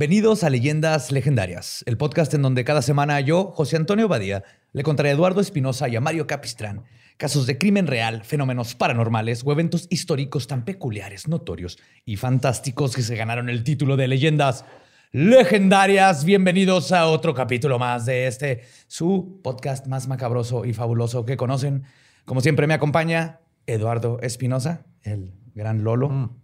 Bienvenidos a Leyendas Legendarias, el podcast en donde cada semana yo, José Antonio Badía, le contaré a Eduardo Espinosa y a Mario Capistrán casos de crimen real, fenómenos paranormales o eventos históricos tan peculiares, notorios y fantásticos que se ganaron el título de Leyendas Legendarias. Bienvenidos a otro capítulo más de este, su podcast más macabroso y fabuloso que conocen. Como siempre me acompaña Eduardo Espinosa, el gran Lolo.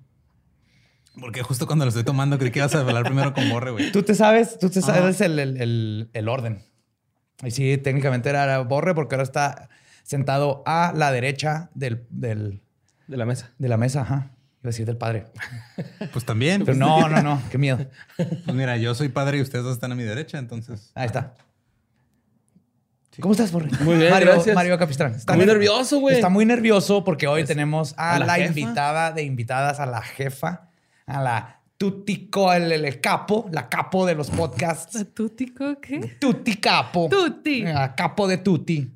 Porque justo cuando lo estoy tomando creí que ibas a hablar primero con Borre, güey. Tú te sabes, tú te sabes el, el- el- el orden. Y sí, técnicamente era Borre porque ahora está sentado a la derecha del, del- De la mesa. de la mesa. Ajá. Iba a decir del padre. Pues también. Pero pues, no, no, no. Qué miedo. Pues mira, yo soy padre y ustedes dos están a mi derecha, entonces. Ahí está. ¿Cómo estás, Borre? Muy bien, Mario, gracias. Mario Capistrán. Está Muy ner- nervioso, güey. Está muy nervioso porque hoy tenemos a, ¿a la invitada de invitadas, a la jefa, a la Tutico, el, el- el capo, la capo de los podcasts. ¿Tutico qué? Tuti Capo. Tuti. La capo de Tuti.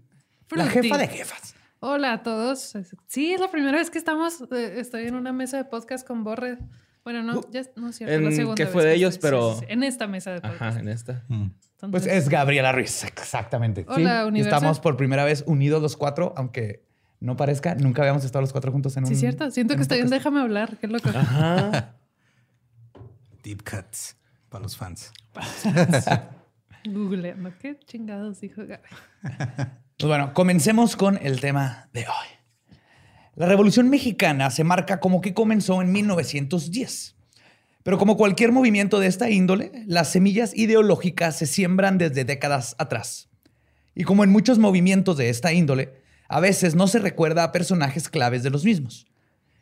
La jefa de jefas. Hola a todos. Sí, es la primera vez que estamos. eh, estoy en una mesa de podcast con Borre. Bueno, no, ya es- no es cierto. En- la segunda que vez fue de ellos, estoy. pero- Sí, sí, sí. En esta mesa de podcast. Ajá, en esta. mm. Pues es Gabriela Ruiz, exactamente. Hola, Sí, universo. Estamos por primera vez unidos los cuatro, aunque no parezca, nunca habíamos estado los cuatro juntos en un. Sí, cierto. Siento en que estoy en. Déjame hablar. Qué loco. Ajá. Deep cuts para los fans. Googleando. ¿Qué chingados dijo Gaby? Pues bueno, comencemos con el tema de hoy. La Revolución Mexicana se marca como que comenzó en 1910. Pero como cualquier movimiento de esta índole, las semillas ideológicas se siembran desde décadas atrás. Y como en muchos movimientos de esta índole, a veces no se recuerda a personajes claves de los mismos.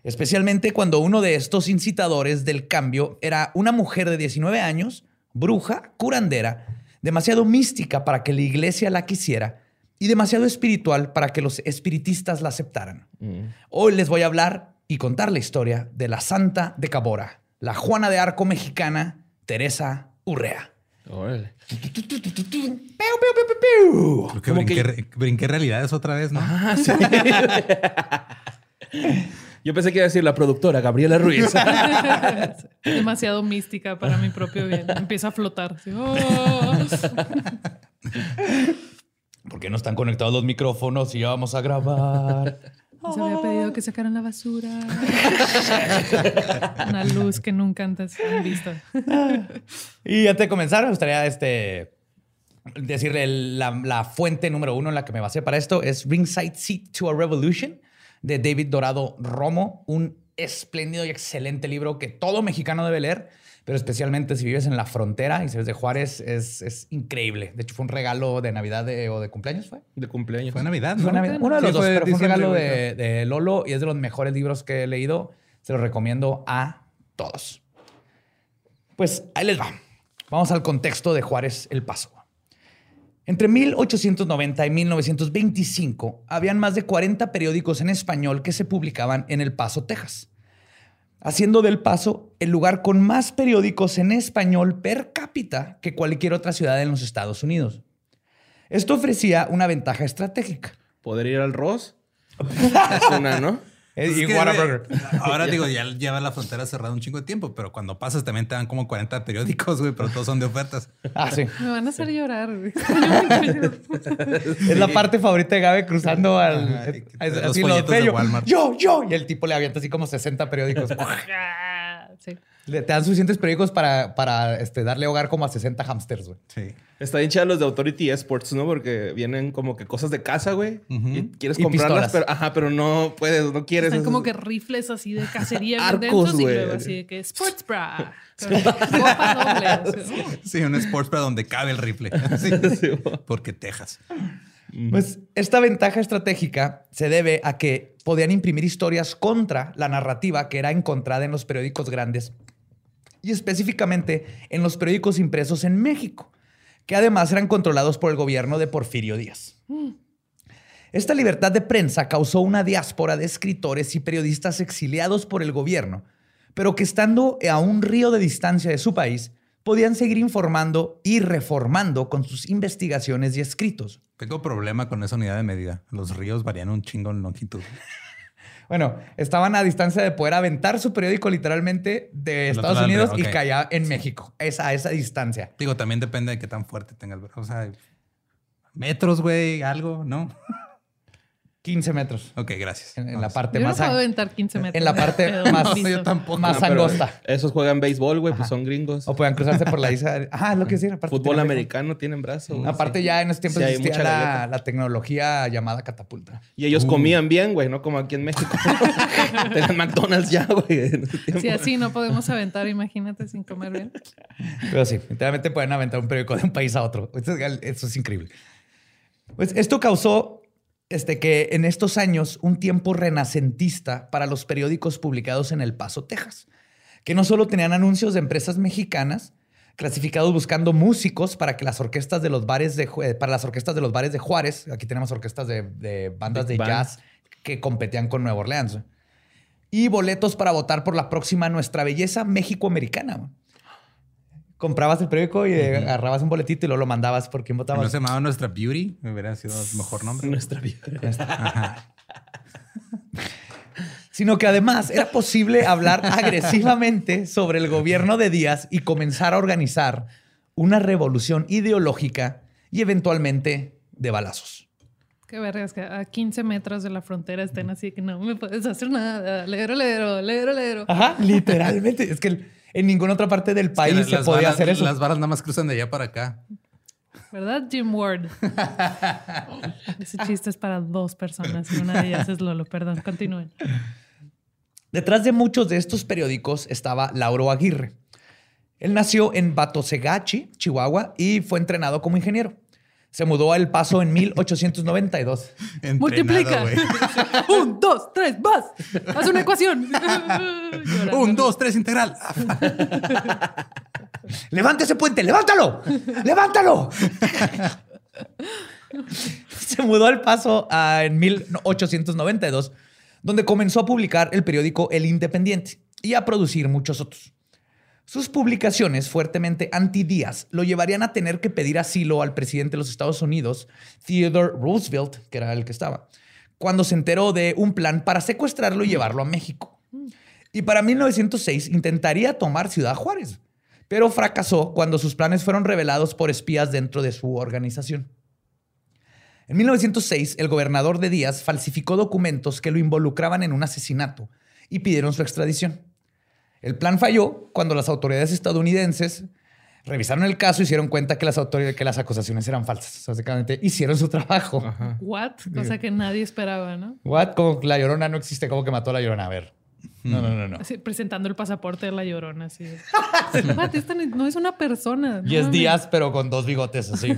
Especialmente cuando uno de estos incitadores del cambio era una mujer de 19 años, bruja, curandera, demasiado mística para que la iglesia la quisiera y demasiado espiritual para que los espiritistas la aceptaran. Hoy les voy a hablar y contar la historia de la Santa de Cabora, la Juana de Arco mexicana, Teresa Urrea. Creo que brinqué, que- re- brinqué realidades otra vez, ¿no? Ah, sí. Yo pensé que iba a decir la productora, Gabriela Ruiz. Demasiado mística para mi propio bien. Empieza a flotar. así, oh. ¿Por qué no están conectados los micrófonos y ya vamos a grabar? Se había pedido que sacaran la basura. Una luz que nunca antes han visto. Y antes de comenzar, me gustaría este, decirle la, la fuente número uno en la que me basé para esto es Ringside Seat to a Revolution de David Dorado Romo, un espléndido y excelente libro que todo mexicano debe leer, pero especialmente si vives en la frontera y si eres de Juárez, es, es increíble. De hecho, fue un regalo de Navidad de- o de cumpleaños, ¿fue? De cumpleaños. Fue Navidad, ¿no? Fue Navidad. Uno de los Sí, dos, pero fue un regalo de, de Lolo y es de los mejores libros que he leído. Se los recomiendo a todos. Pues ahí les va. Vamos al contexto de Juárez El Paso. Entre 1890 y 1925 habían más de 40 periódicos en español que se publicaban en El Paso, Texas, haciendo del Paso el lugar con más periódicos en español per cápita que cualquier otra ciudad en los Estados Unidos. Esto ofrecía una ventaja estratégica. ¿Poder ir al Ross? es una, ¿no? Es y Whataburger. Ahora digo, ya lleva la frontera cerrada un chingo de tiempo, pero cuando pasas también te dan como 40 periódicos, güey, pero todos son de ofertas. Ah, sí. Me van a hacer llorar. güey. Es la parte favorita de Gabe cruzando al. Ajá, así los de. Walmart. Yo, yo. Y el tipo le avienta así como 60 periódicos. Ah, sí. Le- Te dan suficientes periódicos para, para este, darle hogar como a 60 hamsters, güey. Sí. Está bien chida los de Authority Esports, ¿no? Porque vienen como que cosas de casa, güey. Y quieres Y comprarlas, pistolas. pero, ajá, pero no puedes, no quieres. Están como que rifles así de cacería Arcos, densos y güey. luego así de que sports bra. Sí, un sports para donde cabe el rifle. Sí. Porque Texas. Pues esta ventaja estratégica se debe a que podían imprimir historias contra la narrativa que era encontrada en los periódicos grandes y específicamente en los periódicos impresos en México, que además eran controlados por el gobierno de Porfirio Díaz. Esta libertad de prensa causó una diáspora de escritores y periodistas exiliados por el gobierno, pero que estando a un río de distancia de su país, podían seguir informando y reformando con sus investigaciones y escritos. Tengo problema con esa unidad de medida. Los ríos varían un chingo en longitud. Bueno, estaban a distancia de poder aventar su periódico literalmente de Estados Unidos y caía en México. Es a esa distancia. Digo, también depende de qué tan fuerte tenga el... O sea, metros, güey, algo, ¿no? 15 metros Ok, gracias. en, en la parte Yo no más, puedo an- aventar 15 metros. en la parte más, listo. yo tampoco. más Ah, pero angosta. Esos juegan béisbol, güey, pues son gringos. O puedan cruzarse por la isla. Es lo que decía. aparte Fútbol americano tienen brazo. güey, Aparte sí. ya en ese tiempo Sí, existía la, tecnología llamada catapulta. Y ellos comían bien, güey, no como aquí en México. Tenían McDonald's ya, güey. Si así no podemos aventar, imagínate sin comer bien. Pero sí, literalmente pueden aventar un periódico de un país a otro. Eso es, eso es increíble. Pues esto causó este, que en estos años un tiempo renacentista para los periódicos publicados en El Paso, Texas, que no solo tenían anuncios de empresas mexicanas clasificados buscando músicos para que las orquestas de los bares de para las orquestas de los bares de Juárez, aquí tenemos orquestas de, de bandas de band. jazz que competían con Nueva Orleans. Y boletos para votar por la próxima Nuestra Belleza México-Americana. Comprabas el periódico y agarrabas un boletito y luego lo mandabas por quién ¿No votabas. se llamaba Nuestra Beauty? Me hubiera sido el mejor nombre. Nuestra vida. Sino que además era posible hablar agresivamente sobre el gobierno de Díaz y comenzar a organizar una revolución ideológica y eventualmente de balazos. Qué vergas que a 15 metros de la frontera estén así que no me puedes hacer nada. Lero, lero, lero, lero. Ajá, literalmente. Es que en ninguna otra parte del país Que se podía hacer eso. Las balas nada más cruzan de allá para acá. ¿Verdad, Jim Ward? Ese chiste es para dos personas y una de ellas es Lolo. Perdón, continúen. Detrás de muchos de estos periódicos estaba Lauro Aguirre. Él nació en Batosegachi, Chihuahua, y fue entrenado como ingeniero. Se mudó a El Paso en 1892. Entrenado, Multiplica. Un, dos, tres, más. Haz una ecuación. Un, dos, tres, integral. ¡Levanta ese puente! ¡Levántalo! ¡Levántalo! Se mudó al Paso ah, en 1892, donde comenzó a publicar el periódico El Independiente y a producir muchos otros. Sus publicaciones fuertemente anti-Díaz lo llevarían a tener que pedir asilo al presidente de los Estados Unidos, Theodore Roosevelt, que era el que estaba, cuando se enteró de un plan para secuestrarlo y llevarlo a México. Y para 1906 intentaría tomar Ciudad Juárez, pero fracasó cuando sus planes fueron revelados por espías dentro de su organización. En 1906, el gobernador de Díaz falsificó documentos que lo involucraban en un asesinato y pidieron su extradición. El plan falló cuando las autoridades estadounidenses revisaron el caso y se dieron cuenta que las, autoridades, que las acusaciones eran falsas. Básicamente hicieron su trabajo. What? Cosa que nadie esperaba, ¿no? What? Como que la llorona no existe, como que mató a la llorona. A ver. No, no, no, no. Así, presentando el pasaporte de la llorona. Así. What? Esta no- no es una persona. no Y es mames. Díaz, pero con dos bigotes así.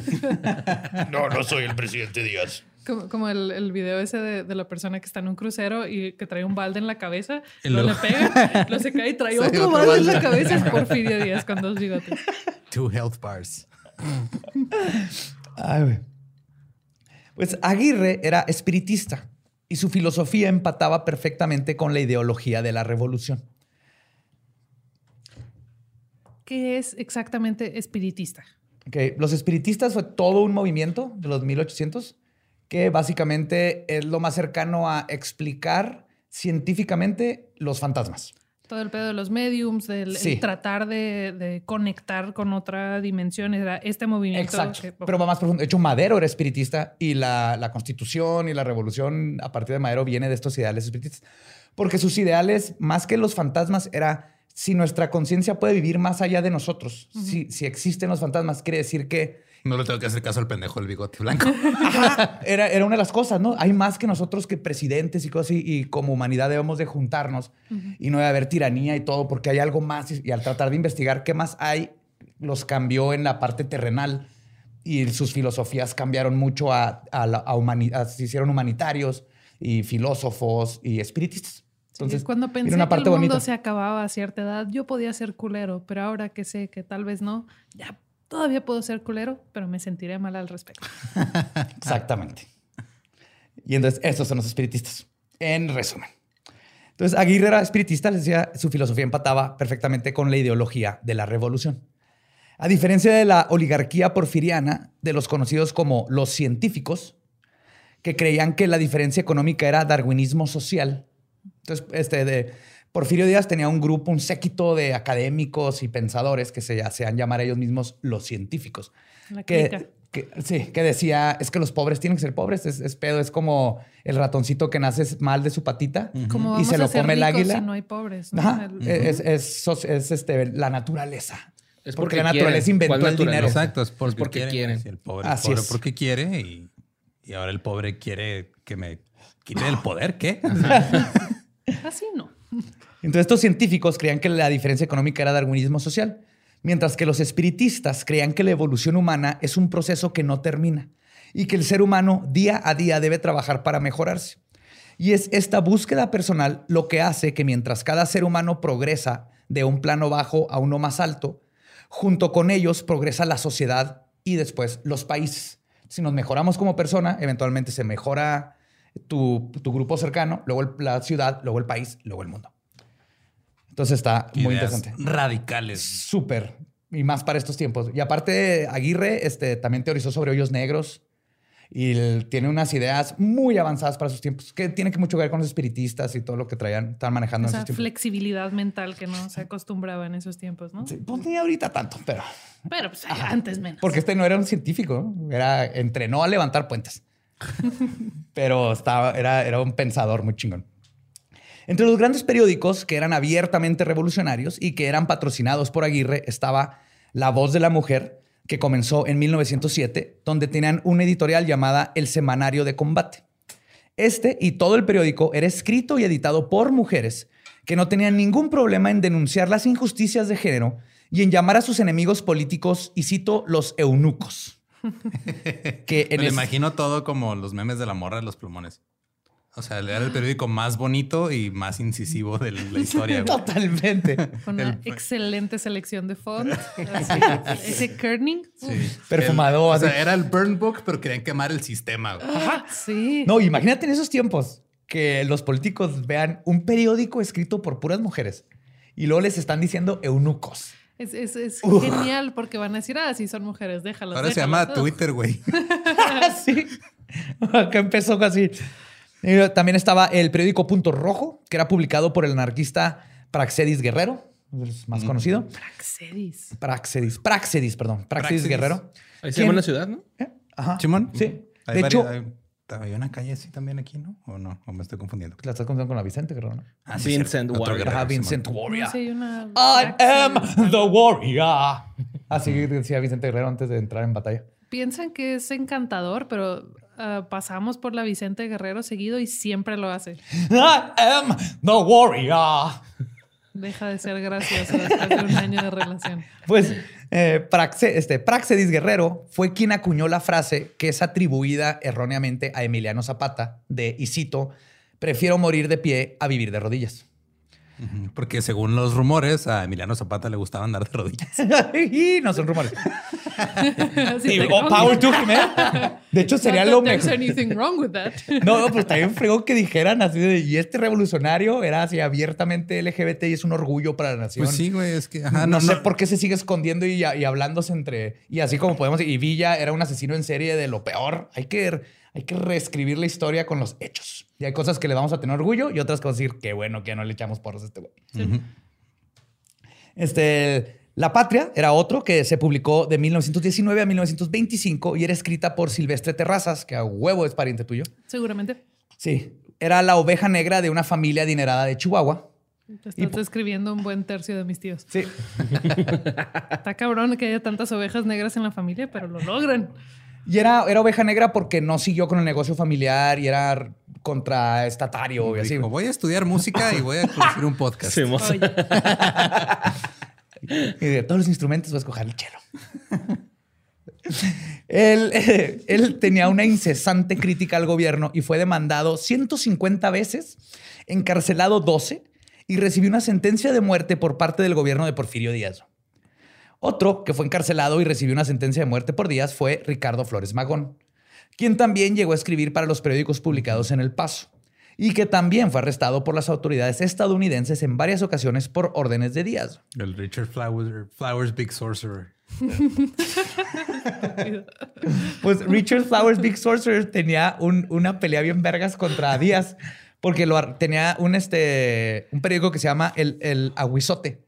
no, no soy el presidente Díaz. Como, como el, el video ese de, de la persona que está en un crucero y que trae un balde en la cabeza, Y lo le pega, lo se cae y trae otro, otro balde en la cabeza. Es Porfirio Díaz con dos bigotes. Two health bars. Ay. Pues Aguirre era espiritista y su filosofía empataba perfectamente con la ideología de la revolución. ¿Qué es exactamente espiritista? Ok, Los espiritistas fue todo un movimiento de los 1800 que básicamente es lo más cercano a explicar científicamente los fantasmas. Todo el pedo de los mediums, del Sí. tratar de, de conectar con otra dimensión, era este movimiento. Exacto. que- Pero va más profundo. De hecho, Madero era espiritista y la, la constitución y la revolución a partir de Madero viene de estos ideales espiritistas. Porque sus ideales, más que los fantasmas, era si nuestra conciencia puede vivir más allá de nosotros, si, si existen los fantasmas, quiere decir que No le tengo que hacer caso al pendejo del bigote blanco. Ajá, era, era una de las cosas, ¿no? Hay más que nosotros que presidentes y cosas así, y como humanidad debemos de juntarnos y no debe haber tiranía y todo, porque hay algo más. Y, y al tratar de investigar qué más hay, los cambió en la parte terrenal y sus filosofías cambiaron mucho a, a, la- a humani- a- se hicieron humanitarios y filósofos y espiritistas. Entonces, Cuando era pensé una que parte el mundo bonita. se acababa a cierta edad, yo podía ser culero, pero ahora que sé que tal vez no, ya todavía puedo ser culero, pero me sentiré mal al respecto. Exactamente. Y entonces, estos son los espiritistas. En resumen. Entonces, Aguirre era espiritista, les decía, su filosofía empataba perfectamente con la ideología de la revolución. A diferencia de la oligarquía porfiriana, de los conocidos como los científicos, que creían que la diferencia económica era darwinismo social. Entonces, este de Porfirio Díaz tenía un grupo, un séquito de académicos y pensadores que se hacían llamar ellos mismos los científicos. La. Que, que- sí, que decía, es que los pobres tienen que ser pobres, es, es pedo, es como el ratoncito que nace mal de su patita Como y vamos se a lo ser come el águila. si no hay pobres. ¿no? Ajá, El- es, es, es- es, este, la naturaleza. Es porque, porque la naturaleza quieren. inventó ¿Cuál el dinero. Exacto, es porque, porque quieren. quieren. Sí, El pobre, Así pobre es. porque quiere y, y ahora el pobre quiere que me quite el poder. ¿Qué? Así no. Entonces estos científicos creían que la diferencia económica era darwinismo social, mientras que los espiritistas creían que la evolución humana es un proceso que no termina y que el ser humano día a día debe trabajar para mejorarse. Y es esta búsqueda personal lo que hace que mientras cada ser humano progresa de un plano bajo a uno más alto, junto con ellos progresa la sociedad y después los países. Si nos mejoramos como persona, eventualmente se mejora tu, tu grupo cercano, luego el- la ciudad, luego el país, luego el mundo. Entonces está muy Ideas interesante. Radicales. Súper. Y más para estos tiempos. Y aparte, Aguirre este, también teorizó sobre hoyos negros y él tiene unas ideas muy avanzadas para sus tiempos, que tiene que mucho ver con los espiritistas y todo lo que traían, están manejando O en sea, esos tiempos. flexibilidad mental que no se acostumbraba en esos tiempos, ¿no? Sí, pues ni ahorita tanto, pero... Pero pues antes menos. Porque este no era un científico, ¿no? era, entrenó a levantar puentes. Pero estaba, era, era un pensador muy chingón. Entre los grandes periódicos que eran abiertamente revolucionarios y que eran patrocinados por Aguirre estaba La Voz de la Mujer, que comenzó en 1907, donde tenían una editorial llamada El Semanario de Combate. Este y todo el periódico era escrito y editado por mujeres que no tenían ningún problema en denunciar las injusticias de género y en llamar a sus enemigos políticos, y cito, los eunucos. Que en Me es- imagino todo como los memes de la morra de los plumones. O sea, era el periódico más bonito y más incisivo de la historia. güey. Totalmente. Con una excelente selección de font. así, ese kerning. Sí. Perfumado, El- o sea, era el burn book, pero querían quemar el sistema. güey. Sí. No, imagínate en esos tiempos que los políticos vean un periódico escrito por puras mujeres y luego les están diciendo eunucos. Es, es- es genial porque van a decir, ah, sí, son mujeres, déjalos. Ahora se déjalos". llama Twitter, güey. sí. Acá empezó así. Y También estaba el periódico Punto Rojo, que era publicado por el anarquista Praxedis Guerrero, es más conocido. Praxedis. Praxedis, Praxedis, perdón, Praxedis, Praxedis. Guerrero. Ahí se ¿Quién? llama una ciudad, ¿no? ¿Eh? Ajá. Simón. Sí. Hay De varias- hecho, hay, hay una calle así también aquí, ¿no? ¿O no? ¿O me estoy confundiendo? la estás contando con la Vicente Guerrero, ¿no? Ah, sí, Vincent Warrior. guerrero, Ajá. Vincent Warrior. sé, hay una. I am the warrior. Así decía Vicente Guerrero antes de entrar en batalla. Piensan que es encantador, pero ah, pasamos por la Vicente Guerrero seguido y siempre lo hace. I am the warrior. Deja de ser gracioso después de un año de relación. Pues eh, Praxe- este, Praxedis Guerrero fue quien acuñó la frase que es atribuida erróneamente a Emiliano Zapata de, y cito, prefiero morir de pie a vivir de rodillas. Porque según los rumores, a Emiliano Zapata le gustaba andar de rodillas. y no son rumores. Sí, de, oh, power to him, ¿eh? De hecho, sería Not lo mejor. anything wrong with that. No, pues también fregó que dijeran así de, y este revolucionario era así abiertamente LGBT y es un orgullo para la nación. Pues sí, güey, es que... Ajá, no, no, sé no. por qué se sigue escondiendo y, y hablándose entre. Y así como podemos. Y Villa era un asesino en serie de lo peor. Hay que, Hay que reescribir la historia con los hechos. Y hay cosas que le vamos a tener orgullo y otras cosas decir, qué bueno que ya no le echamos porros a este güey. Este, La Patria era otro que se publicó de 1919 a 1925 y era escrita por Silvestre Terrazas, que a huevo es pariente tuyo. Seguramente. Sí, era la oveja negra de una familia adinerada de Chihuahua. Te estás escribiendo un buen tercio de mis tíos. Sí. Está cabrón que haya tantas ovejas negras en la familia, pero lo logran. Y era, era oveja negra porque no siguió con el negocio familiar y era contraestatario y así. Dijo, voy a estudiar música y voy a producir un podcast. Sí, Y de todos los instrumentos voy a escoger el chelo. él, eh, él tenía una incesante crítica al gobierno y fue demandado 150 veces, encarcelado 12 y recibió una sentencia de muerte por parte del gobierno de Porfirio Díaz. Otro que fue encarcelado y recibió una sentencia de muerte por Díaz fue Ricardo Flores Magón, quien también llegó a escribir para los periódicos publicados en El Paso y que también fue arrestado por las autoridades estadounidenses en varias ocasiones por órdenes de Díaz. El Richard Flowers, Flowers Big Sorcerer. Pues Richard Flowers Big Sorcerer tenía un- una pelea bien vergas contra Díaz porque lo, tenía un, este, un periódico que se llama El, el Aguizote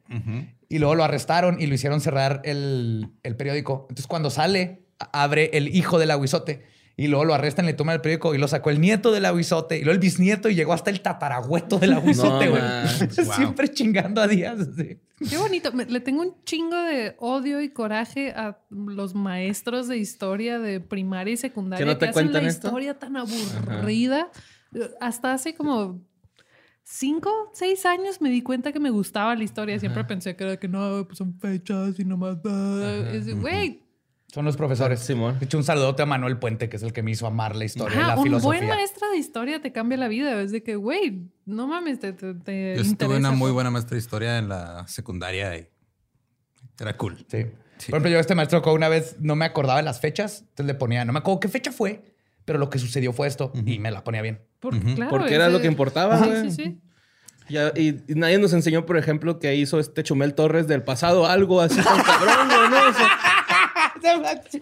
y luego lo arrestaron y lo hicieron cerrar el, el periódico. Entonces cuando sale, abre el hijo del Aguizote y luego lo arrestan, le toman el periódico y lo sacó el nieto del Aguizote y luego el bisnieto y llegó hasta el tatarabueto del Aguizote, No güey. wow. Siempre chingando a Díaz. así. qué bonito. Me- le tengo un chingo de odio y coraje a los maestros de historia de primaria y secundaria ¿Que no te hacen la esto? historia tan aburrida. Hasta hace como cinco, seis años me di cuenta que me gustaba la historia. Siempre pensé que era que no, pues son fechas y nomás. ah". Güey, Son los profesores. Simón. De hecho, un saludote a Manuel Puente, que es el que me hizo amar la historia y ajá, la un filosofía. buen maestro de historia te cambia la vida. Es de que, güey, no mames, te, te, te Yo tuve interesa, una muy buena maestra de historia en la secundaria y era cool. Sí. Por ejemplo, yo a este maestro una vez no me acordaba de las fechas, entonces le ponía, no me acuerdo qué fecha fue, pero lo que sucedió fue esto y me la ponía bien. Por- claro, Porque era ese- lo que importaba, Sí, güey. sí, sí. Ya, y, y nadie nos enseñó, por ejemplo, que hizo este Chumel Torres del pasado algo así tan cabrón, güey, ¿no? O sea,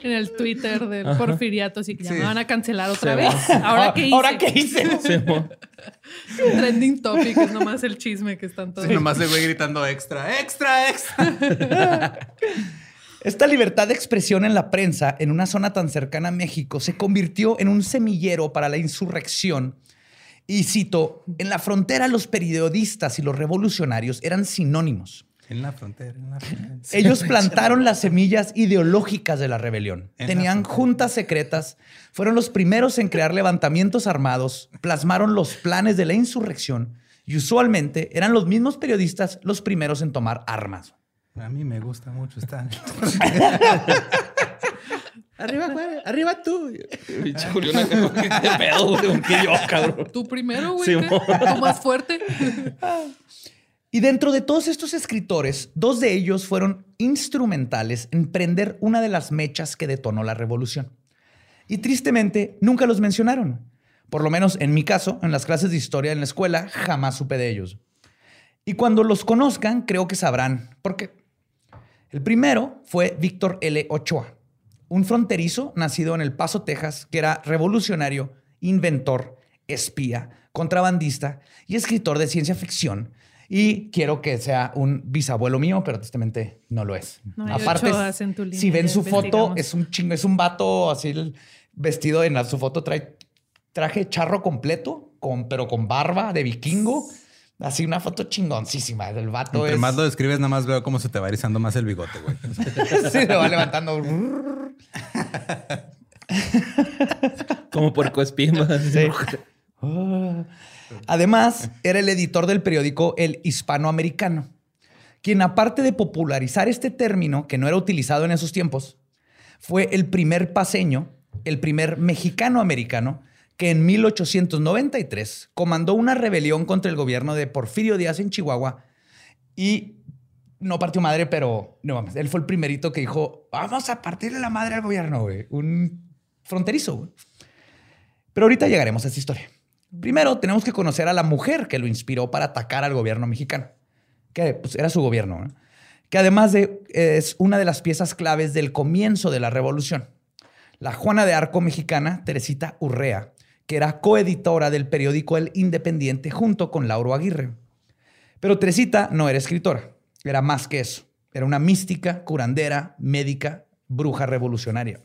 En el Twitter del Porfiriato, así que ya Sí. me van a cancelar otra Sí. vez. Ahora qué hice. ¿Ahora qué hice? Trending topic es nomás el chisme que están todos. Sí, nomás le voy gritando extra, extra, extra. Esta libertad de expresión en la prensa en una zona tan cercana a México se convirtió en un semillero para la insurrección. Y cito, en la frontera los periodistas y los revolucionarios eran sinónimos. En la frontera, en la frontera. Ellos plantaron las semillas ideológicas de la rebelión. En Tenían juntas secretas, fueron los primeros en crear levantamientos armados, plasmaron los planes de la insurrección y usualmente eran los mismos periodistas los primeros en tomar armas. A mí me gusta mucho estar. Arriba, güey. Arriba tú. Pinche Julián ¿qué pedo, güey? ¿Con qué yo, cabrón? Tú primero, güey. Sí. Tú más fuerte. Y dentro de todos estos escritores, dos de ellos fueron instrumentales en prender una de las mechas que detonó la revolución. Y tristemente, nunca los mencionaron. Por lo menos en mi caso, en las clases de historia en la escuela, jamás supe de ellos. Y cuando los conozcan, creo que sabrán por qué. El primero fue Víctor L. Ochoa, un fronterizo nacido en El Paso, Texas, que era revolucionario, inventor, espía, contrabandista y escritor de ciencia ficción. Y quiero que sea un bisabuelo mío, pero tristemente no lo es. No Aparte, línea, si ven su foto, es un chingo, es un vato así el- vestido en la- su foto trae traje charro completo, con, pero con barba de vikingo. Así una foto chingoncísima. El vato Entre es... más lo describes, nada más veo cómo se te va erizando más el bigote, güey. Sí, se va levantando. Como puerco. Sí. Ah. Además, era el editor del periódico El Hispanoamericano, quien aparte de popularizar este término, que no era utilizado en esos tiempos, fue el primer paseño, el primer mexicano-americano, que en 1893 comandó una rebelión contra el gobierno de Porfirio Díaz en Chihuahua y no partió madre, pero no mames, él fue el primerito que dijo, vamos a partirle la madre al gobierno, güey. Un fronterizo, güey. Pero ahorita llegaremos a esta historia. Primero, tenemos que conocer a la mujer que lo inspiró para atacar al gobierno mexicano, que pues, era su gobierno, ¿no? que además de, es una de las piezas claves del comienzo de la revolución. la Juana de Arco mexicana, Teresita Urrea, que era coeditora del periódico El Independiente junto con Lauro Aguirre. Pero Teresita no era escritora, era más que eso. Era una mística, curandera, médica, bruja revolucionaria.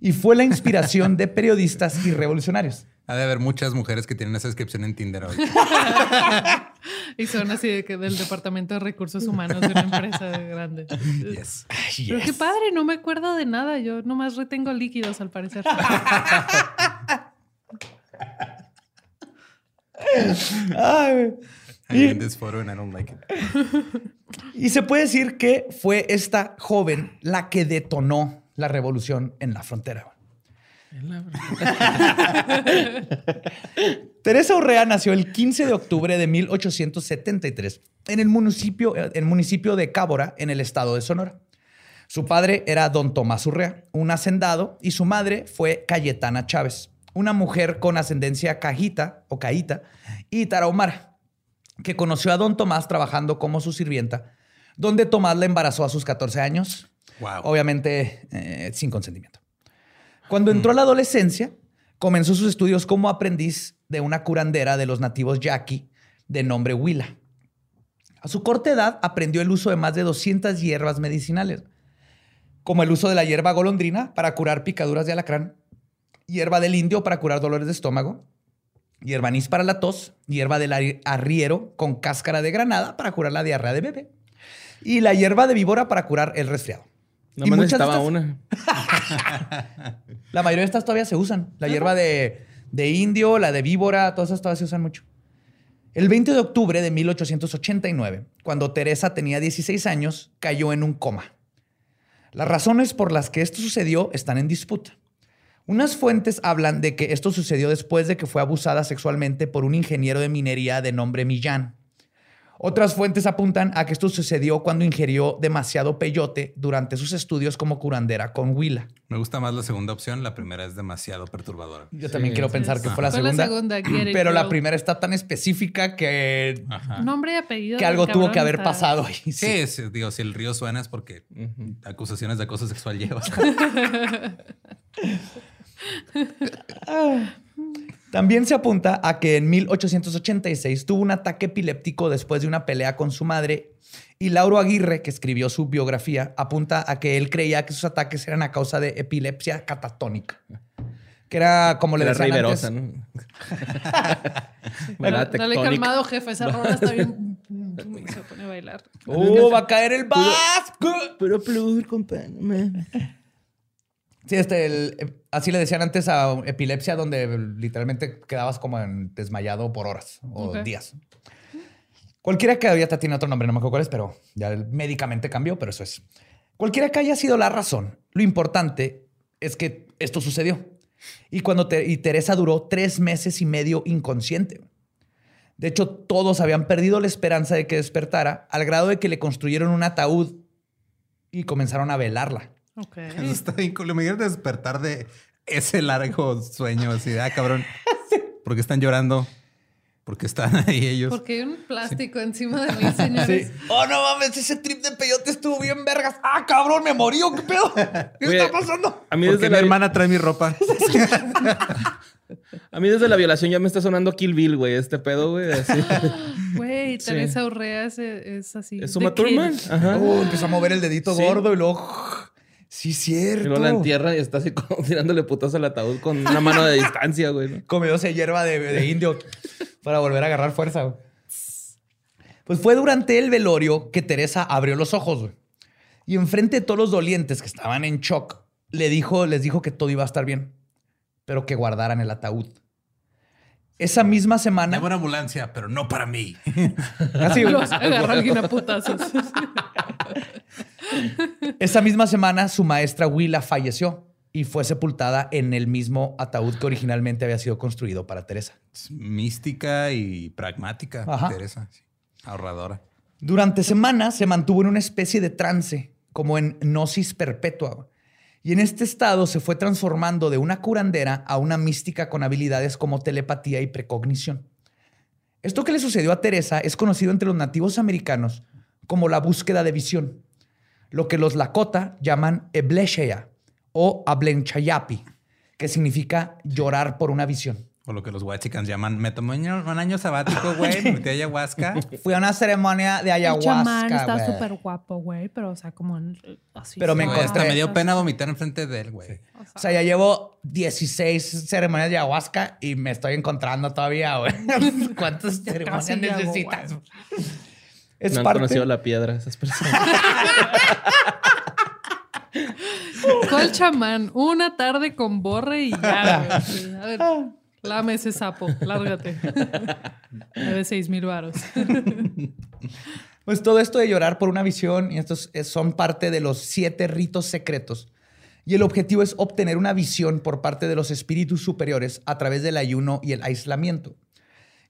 Y fue la inspiración de periodistas y revolucionarios. Ha de haber muchas mujeres que tienen esa descripción en Tinder hoy. Y son así de que del Departamento de Recursos Humanos de una empresa grande. Yes. Pero qué padre, no me acuerdo de nada. Yo nomás retengo líquidos al parecer. Ay, I in this photo and I don't like it. Y se puede decir que fue esta joven la que detonó la revolución en la frontera. Teresa Urrea nació el 15 de octubre de 1873 en el municipio, el municipio de Cábora, en el estado de Sonora. Su padre era don Tomás Urrea, un hacendado, y su madre fue Cayetana Chávez, una mujer con ascendencia cajita o caíta y tarahumara, que conoció a don Tomás trabajando como su sirvienta, donde Tomás la embarazó a sus 14 años, Wow. obviamente eh, sin consentimiento. Cuando entró a la adolescencia, comenzó sus estudios como aprendiz de una curandera de los nativos yaqui de nombre Huila. A su corta edad aprendió el uso de más de 200 hierbas medicinales, como el uso de la hierba golondrina para curar picaduras de alacrán, hierba del indio para curar dolores de estómago, hierba anís para la tos, hierba del arri- arriero con cáscara de granada para curar la diarrea de bebé y la hierba de víbora para curar el resfriado. Muchas de necesitaba estas- una. La mayoría de estas todavía se usan. La hierba de, de indio, la de víbora, todas esas todavía se usan mucho. El 20 de octubre de 1889, cuando Teresa tenía 16 años, cayó en un coma. Las razones por las que esto sucedió están en disputa. Unas fuentes hablan de que esto sucedió después de que fue abusada sexualmente por un ingeniero de minería de nombre Millán. Otras fuentes apuntan a que esto sucedió cuando ingirió demasiado peyote durante sus estudios como curandera con Huila. Me gusta más la segunda opción. La primera es demasiado perturbadora. Yo también quiero pensar que fue la Fue la segunda. pero la primera está tan específica que, Ajá. Nombre y apellido. que algo tuvo que haber está- pasado ahí. Sí, sí, digo, si el río suena es porque acusaciones de acoso sexual lleva. También se apunta a que en 1886 tuvo un ataque epiléptico después de una pelea con su madre y Lauro Aguirre, que escribió su biografía, apunta a que él creía que sus ataques eran a causa de epilepsia catatónica. Que era como le Era decían Rey antes, calmado, jefe. Esa rola está bien. Se pone a bailar. ¡Oh, va a caer el vasco! Pero plur, compa. no mames. Sí, este, el- eh, así le decían antes a epilepsia, donde literalmente quedabas como en desmayado por horas o días. Cualquiera que ahorita tiene otro nombre, no me acuerdo cuál es, pero ya médicamente cambió, pero eso es. Cualquiera que haya sido la razón, lo importante es que esto sucedió. Y cuando Te- y Teresa duró tres meses y medio inconsciente. De hecho, todos habían perdido la esperanza de que despertara, al grado de que le construyeron un ataúd y comenzaron a velarla. Ok. Eso está bien cool. Imagínate despertar de ese largo sueño así de, ah, cabrón. ¿Por qué están llorando? Porque están ahí ellos. Porque hay un plástico encima de mí, señores. Oh, no mames, ese trip de peyote estuvo bien vergas. Ah, cabrón, me morí, ¿o ¿qué pedo? ¿Qué Güey, está pasando? A mí, Porque desde mi la, hermana trae mi ropa. a mí desde la violación ya me está sonando Kill Bill, güey. Este pedo, güey. Güey, Teresa Urrea es, es así. Es Uma. Thurman. Ajá. Oh, empezó a mover el dedito Sí. gordo y luego... Sí, Y cierto. luego la entierra y está así como tirándole putas al ataúd con una mano de distancia, güey. ¿no? Comióse hierba de, de indio para volver a agarrar fuerza. güey. Pues fue durante el velorio que Teresa abrió los ojos. güey. Y enfrente de todos los dolientes que estaban en shock, le dijo, les dijo que todo iba a estar bien, pero que guardaran el ataúd. Esa misma semana... Tengo una ambulancia, pero no para mí. Así, güey. Los agarra alguien a putazos. Esa misma semana su maestra Willa falleció y fue sepultada en el mismo ataúd que originalmente había sido construido para Teresa. Es mística y pragmática, Ajá. Teresa. sí. Ahorradora. Durante semanas se mantuvo en una especie de trance, como en gnosis perpetua. Y en este estado se fue transformando de una curandera a una mística con habilidades como telepatía y precognición. Esto que le sucedió a Teresa es conocido entre los nativos americanos como la búsqueda de visión, lo que los Lakota llaman ebleshea o Ablenchayapi, que significa llorar por una visión. O lo que los huachicans llaman, me tomé un un año sabático, güey, me metí ayahuasca. Fui a una ceremonia de El ayahuasca, está güey. súper guapo, güey, pero o sea, como así. Pero me encontré- Hasta me dio pena vomitar enfrente de él, güey. O sea, ya llevo 16 ceremonias de ayahuasca y me estoy encontrando todavía, güey. ¿Cuántas ceremonias llego, necesitas? Es No han parte... conocido la piedra esas personas. ¿Cuál chamán? Una tarde con borre y ya, güey. A ver, lame ese sapo, lárgate. Debe seis mil varos. Pues todo esto de llorar por una visión y estos es- son parte de los siete ritos secretos. Y el objetivo es obtener una visión por parte de los espíritus superiores a través del ayuno y el aislamiento.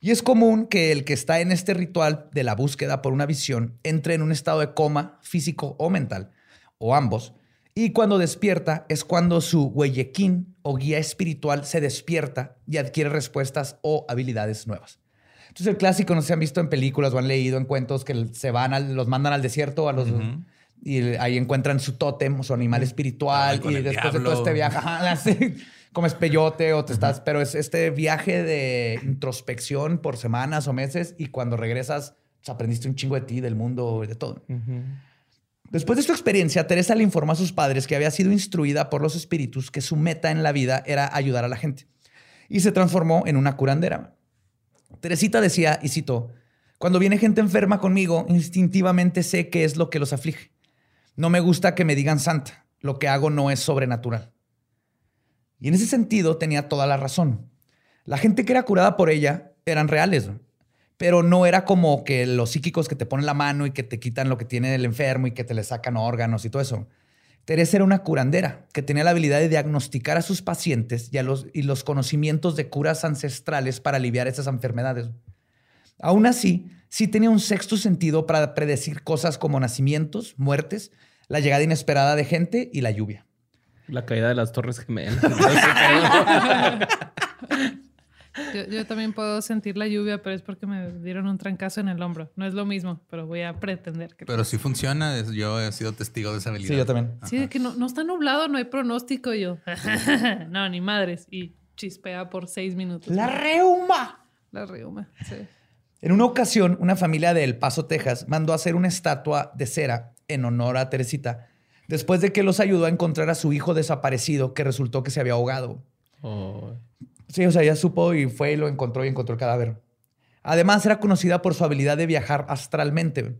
Y es común que el que está en este ritual de la búsqueda por una visión entre en un estado de coma físico o mental, o ambos. Y cuando despierta es cuando su huellequín o guía espiritual se despierta y adquiere respuestas o habilidades nuevas. Entonces el clásico, no si han visto en películas o han leído en cuentos que se van, al- los mandan al desierto a los, y ahí encuentran su tótem, su animal espiritual con y después de todo este viaje, comes peyote o te estás, pero es este viaje de introspección por semanas o meses y cuando regresas pues, aprendiste un chingo de ti, del mundo y de todo. Después de su experiencia, Teresa le informó a sus padres que había sido instruida por los espíritus que su meta en la vida era ayudar a la gente y se transformó en una curandera. Teresita decía, y cito, cuando viene gente enferma conmigo, instintivamente sé qué es lo que los aflige. No me gusta que me digan santa. Lo que hago no es sobrenatural. Y en ese sentido tenía toda la razón. La gente que era curada por ella eran reales, pero no era como que los psíquicos que te ponen la mano y que te quitan lo que tiene el enfermo y que te le sacan órganos y todo eso. Teresa era una curandera que tenía la habilidad de diagnosticar a sus pacientes y, a los, y los conocimientos de curas ancestrales para aliviar esas enfermedades. Aún así, sí tenía un sexto sentido para predecir cosas como nacimientos, muertes, la llegada inesperada de gente y la lluvia. La caída de las Torres Gemelas. Yo, yo también puedo sentir la lluvia, pero es porque me dieron un trancazo en el hombro. No es lo mismo, pero voy a pretender que. Pero sí funciona. Yo he sido testigo de esa habilidad. Sí, yo también. Sí, de que no, no está nublado, no hay pronóstico. Yo, no, ni madres. Y chispea por seis minutos. La reuma. La reuma, sí. En una ocasión, una familia de El Paso, Texas, mandó a hacer una estatua de cera en honor a Teresita, después de que los ayudó a encontrar a su hijo desaparecido que resultó que se había ahogado. Oh. Sí, o sea, ya supo y fue y lo encontró y encontró el cadáver. Además, era conocida por su habilidad de viajar astralmente.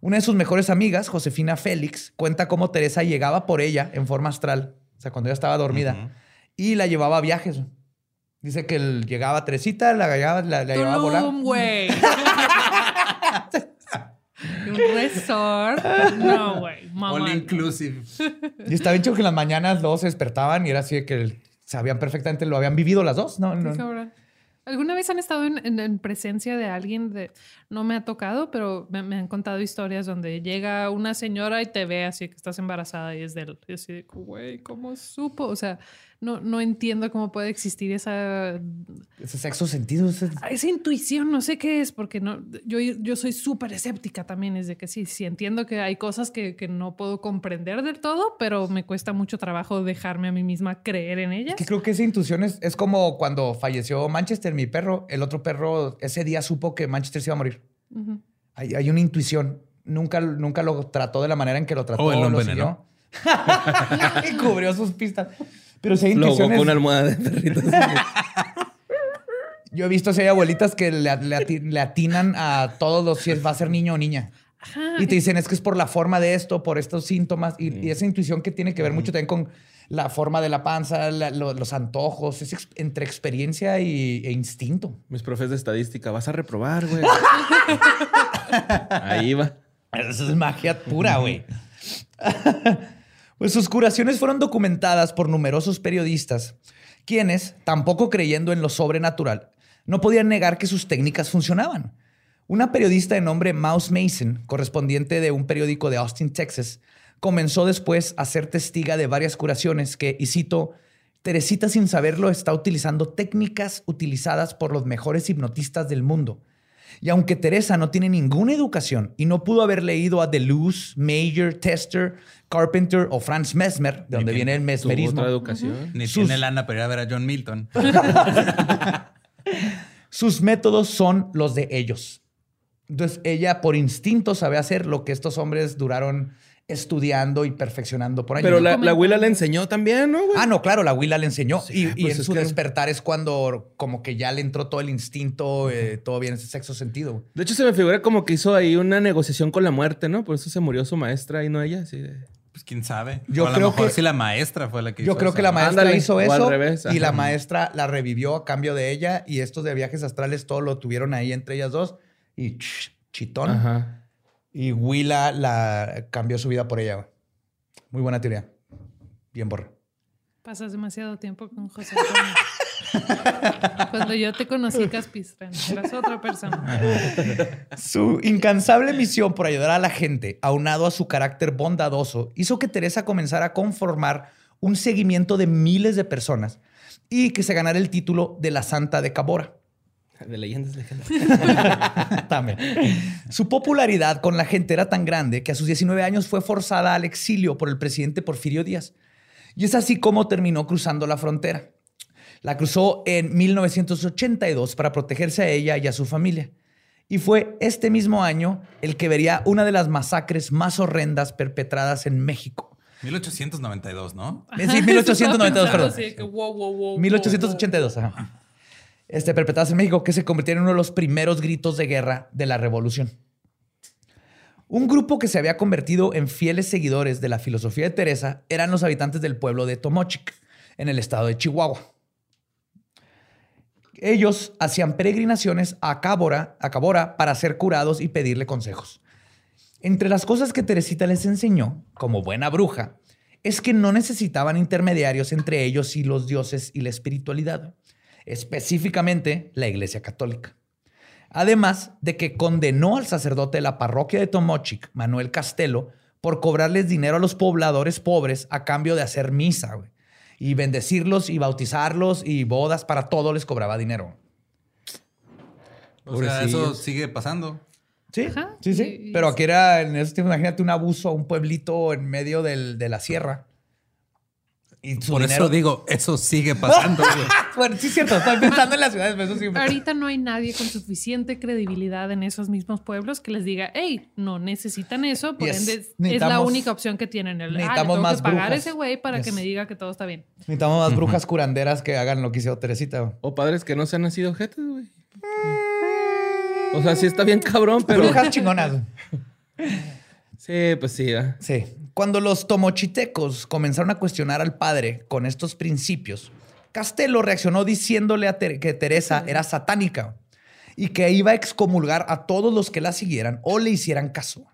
Una de sus mejores amigas, Josefina Félix, cuenta cómo Teresa llegaba por ella en forma astral, o sea, cuando ella estaba dormida, y la llevaba a viajes. Dice que él llegaba a Teresita, la, llevaba- la, la llevaba a volar. Güey. Un resort. No, güey. Mamá. All inclusive. Y estaba bien chido que en las mañanas los dos se despertaban y era así de que sabían perfectamente, lo habían vivido las dos, ¿no? no. ¿Alguna vez han estado en, en- en presencia de alguien de... No me ha tocado, pero me, me han contado historias donde llega una señora y te ve así que estás embarazada y es de él. Y así de, güey, ¿cómo supo? O sea, no, no entiendo cómo puede existir esa, Ese sexo sentido. ese- esa intuición. No sé qué es, porque no, yo, yo soy súper escéptica también. Es de que sí, sí entiendo que hay cosas que, que no puedo comprender del todo, pero me cuesta mucho trabajo dejarme a mí misma creer en ellas. Que creo que esa intuición es, es como cuando falleció Manchester, mi perro. El otro perro ese día supo que Manchester se iba a morir. Hay, hay una intuición. Nunca, nunca lo trató de la manera en que lo trató. Oh, él lo envenenó. y cubrió sus pistas. Pero si hay Luego con intuiciones. una almohada de perritos. Yo he visto si hay abuelitas que le, le ati- le atinan a todos los si es- va a ser niño o niña. Y te dicen, es que es por la forma de esto, por estos síntomas. Y, y esa intuición que tiene que ver mucho también con la forma de la panza, la- lo- los antojos. Es ex- entre experiencia y, e instinto. Mis profes de estadística, vas a reprobar, güey. Ahí va. Eso es magia pura, güey. pues sus curaciones fueron documentadas por numerosos periodistas, quienes, tampoco creyendo en lo sobrenatural, no podían negar que sus técnicas funcionaban. Una periodista de nombre Mouse Mason, correspondiente de un periódico de Austin, Texas, comenzó después a ser testiga de varias curaciones que, y cito, Teresita sin saberlo está utilizando técnicas utilizadas por los mejores hipnotistas del mundo Y aunque Teresa no tiene ninguna educación y no pudo haber leído a Deleuze, Major, Tester, Carpenter o Franz Mesmer, de donde viene el Tuvo mesmerismo, otra educación. Ni Sus- tiene lana para ir a ver a John Milton. sus métodos son los de ellos. Entonces ella por instinto sabe hacer lo que estos hombres duraron estudiando y perfeccionando por años. Pero la, la abuela le enseñó también, ¿no, güey? Ah, no, claro, la Willa le enseñó. y y pues en su despertar es cuando como que ya le entró todo el instinto, eh, todo bien, ese sexo sentido. De hecho, se me figura como que hizo ahí una negociación con la muerte, ¿no? Por eso se murió su maestra y no ella. Así de... Pues quién sabe. Yo o a creo lo mejor que- sí la maestra fue la que Yo hizo creo eso, que la maestra Ándale, hizo eso revés, y la maestra la revivió a cambio de ella y estos de viajes astrales todo lo tuvieron ahí entre ellas dos y ch, chitón. Ajá. Y Willa la cambió su vida por ella. güey. Muy buena teoría. Bien borra. Pasas demasiado tiempo con José Antonio. Cuando yo te conocí, Capistrán, eras otra persona. Su incansable misión por ayudar a la gente, aunado a su carácter bondadoso, hizo que Teresa comenzara a conformar un seguimiento de miles de personas y que se ganara el título de la Santa de Cabora. De leyendas legendarias. También. Su popularidad con la gente era tan grande que a sus 19 años fue forzada al exilio por el presidente Porfirio Díaz. Y es así como terminó cruzando la frontera. La cruzó en 1982 para protegerse a ella y a su familia. Y fue este mismo año el que vería una de las masacres más horrendas perpetradas en México. 1892, ¿no? Sí, 1892, Estaba perdón. de que, wow, wow, wow, 1882, ajá. Este, perpetradas en México, que se convirtieron en uno de los primeros gritos de guerra de la revolución. Un grupo que se había convertido en fieles seguidores de la filosofía de Teresa eran los habitantes del pueblo de Tomochic, en el estado de Chihuahua. Ellos hacían peregrinaciones a Cabora, a para ser curados y pedirle consejos. Entre las cosas que Teresita les enseñó, como buena bruja, es que no necesitaban intermediarios entre ellos y los dioses y la espiritualidad, específicamente la Iglesia Católica. Además de que condenó al sacerdote de la parroquia de Tomochic, Manuel Castelo, por cobrarles dinero a los pobladores pobres a cambio de hacer misa, güey. Y bendecirlos y bautizarlos y bodas, para todo les cobraba dinero. O sea, eso sigue pasando. Sí, Ajá. sí, sí. Y- y- Pero aquí era, en ese tiempo, imagínate un abuso a un pueblito en medio del- de la sierra. Y su Por dinero- eso digo, eso sigue pasando. güey. Bueno, sí es cierto, estoy pensando en las ciudades, pero eso sí. Ahorita no hay nadie con suficiente credibilidad en esos mismos pueblos que les diga, hey, no necesitan eso, por Yes. ende es- la Necesitamos- única opción que tienen. El, ah, le necesitamos tengo más que pagar brujas. ese güey para que me diga que todo está bien. Necesitamos más brujas curanderas que hagan lo que hizo Teresita. O padres que no se han nacido objetos, güey. O sea, sí está bien cabrón, pero... Brujas chingonas. Sí, pues sí. ¿eh? Sí. Cuando los tomochitecos comenzaron a cuestionar al padre con estos principios, Castelo reaccionó diciéndole a Ter- que Teresa era satánica y que iba a excomulgar a todos los que la siguieran o le hicieran caso.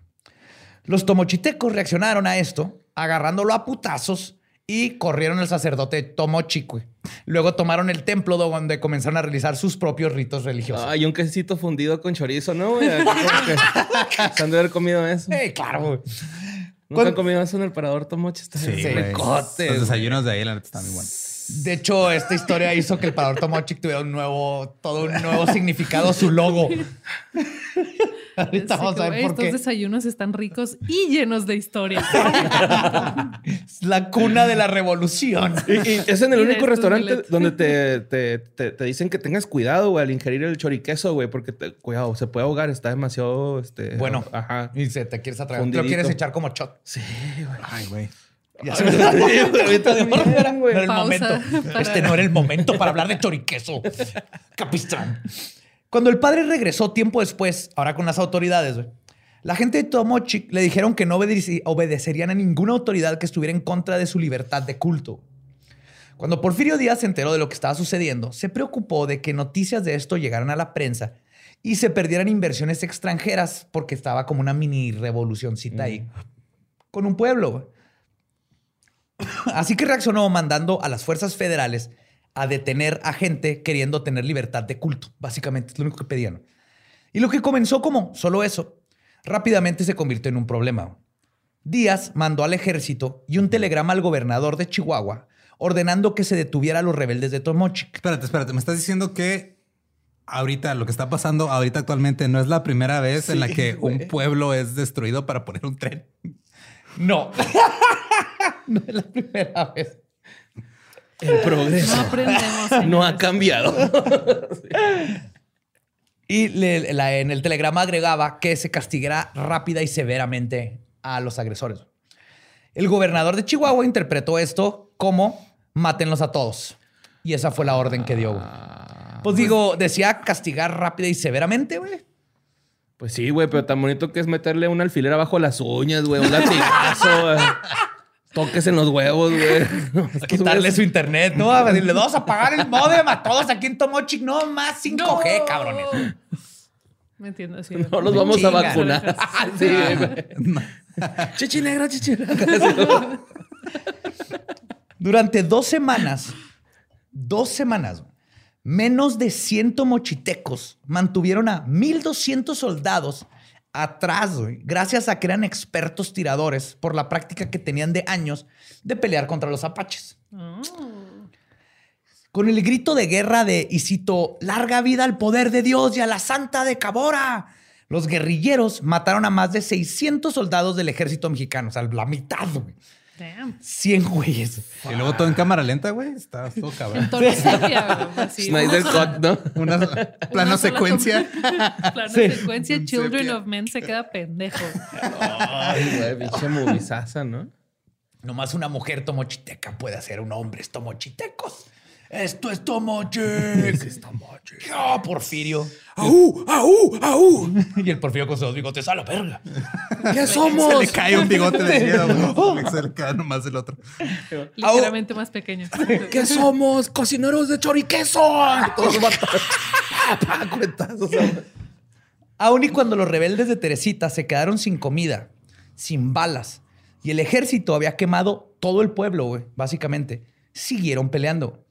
Los tomochitecos reaccionaron a esto, agarrándolo a putazos y corrieron al sacerdote Tomochique. Luego tomaron el templo donde comenzaron a realizar sus propios ritos religiosos. Ay, un quesito fundido con chorizo, ¿no, güey? Se han de haber comido eso. ¡Ey, claro! güey. ¿Nunca ¿Cuál- han comido eso en el parador Tomoche? Está Sí, Los desayunos de ahí, la neta, están muy buenos. De hecho, esta historia hizo que el parador Tomochic tuviera un nuevo, todo un nuevo significado, su logo. Ahorita Así vamos a como, ver por Estos qué. desayunos están ricos y llenos de historia. Es la cuna de la revolución. Y, y es en el Y único restaurante donde te, te, te, te dicen que tengas cuidado, güey, al ingerir el choriqueso, güey, porque te- cuidado, se puede ahogar, está demasiado, este... Bueno, Ajá. y se te quieres atragar. Te lo quieres echar como shot. Sí, güey. Ay, güey. Ya se me ahorita de- no era, no era el momento. Este no era el momento para hablar de choriqueso. Capistrán. Cuando el padre regresó tiempo después, ahora con las autoridades, güey, la gente de Tomochic le dijeron que no obedecerían a ninguna autoridad que estuviera en contra de su libertad de culto. Cuando Porfirio Díaz se enteró de lo que estaba sucediendo, se preocupó de que noticias de esto llegaran a la prensa y se perdieran inversiones extranjeras porque estaba como una mini revolucioncita ahí con un pueblo. Así que reaccionó mandando a las fuerzas federales a detener a gente queriendo tener libertad de culto. Básicamente es lo único que pedían. Y lo que comenzó como solo eso, rápidamente se convirtió en un problema. Díaz mandó al ejército y un telegrama al gobernador de Chihuahua ordenando que se detuviera a los rebeldes de Tomochic. Espérate, espérate. Me estás diciendo que ahorita lo que está pasando ahorita actualmente no es la primera vez en la que un pueblo es destruido para poner un tren. No. no es la primera vez. El progreso No aprendemos. no ha cambiado. Y le- la- en el telegrama agregaba que se castigará rápida y severamente a los agresores. El gobernador de Chihuahua interpretó esto como mátenlos a todos. Y esa fue la orden que dio. güey. Pues digo, decía castigar rápida y severamente, güey. Pues sí, güey, pero tan bonito que es meterle un alfiler abajo las uñas, güey, un latigazo, güey. Toques en los huevos, güey. Quitarle su internet, ¿no? A decirle, vamos a pagar el modem a todos aquí en Tomochic. No, más 5G, cabrones. Me entiendo, sí. No los vamos a vacunar. sí, güey. Chichi negra, chichi. Durante dos semanas, dos semanas, menos de 100 mochitecos mantuvieron a 1.200 soldados atrás, güey, gracias a que eran expertos tiradores por la práctica que tenían de años de pelear contra los apaches. Con el grito de guerra de, y cito, larga vida al poder de Dios y a la santa de Cabora. Los guerrilleros mataron a más de 600 soldados del ejército mexicano, o sea, la mitad, güey. Damn. 100 güeyes. Y luego todo en cámara lenta, güey. Está todo cabrón. Snyder Cut, ¿no? Una plano secuencia. Plano Sí. secuencia, Children of Men se queda pendejo. Ay, güey, pinche movizaza, ¿no? Nomás una mujer tomochiteca puede hacer un hombre tomochitecos. Esto es tomochic. es tomochic. ¡Ah, Porfirio! ¡Aú! ¡Aú! ¡Aú! Y el Porfirio con sus bigotes a la verga. ¿Qué Se somos? le cae un bigote de miedo. güey. Se le cae nomás el otro. Ligeramente más pequeño. ¿Qué somos? ¡Cocineros de choriqueso! Todos cuetazos, güey. Aún y cuando los rebeldes de Teresita se quedaron sin comida, sin balas, y el ejército había quemado todo el pueblo, güey, básicamente, siguieron peleando.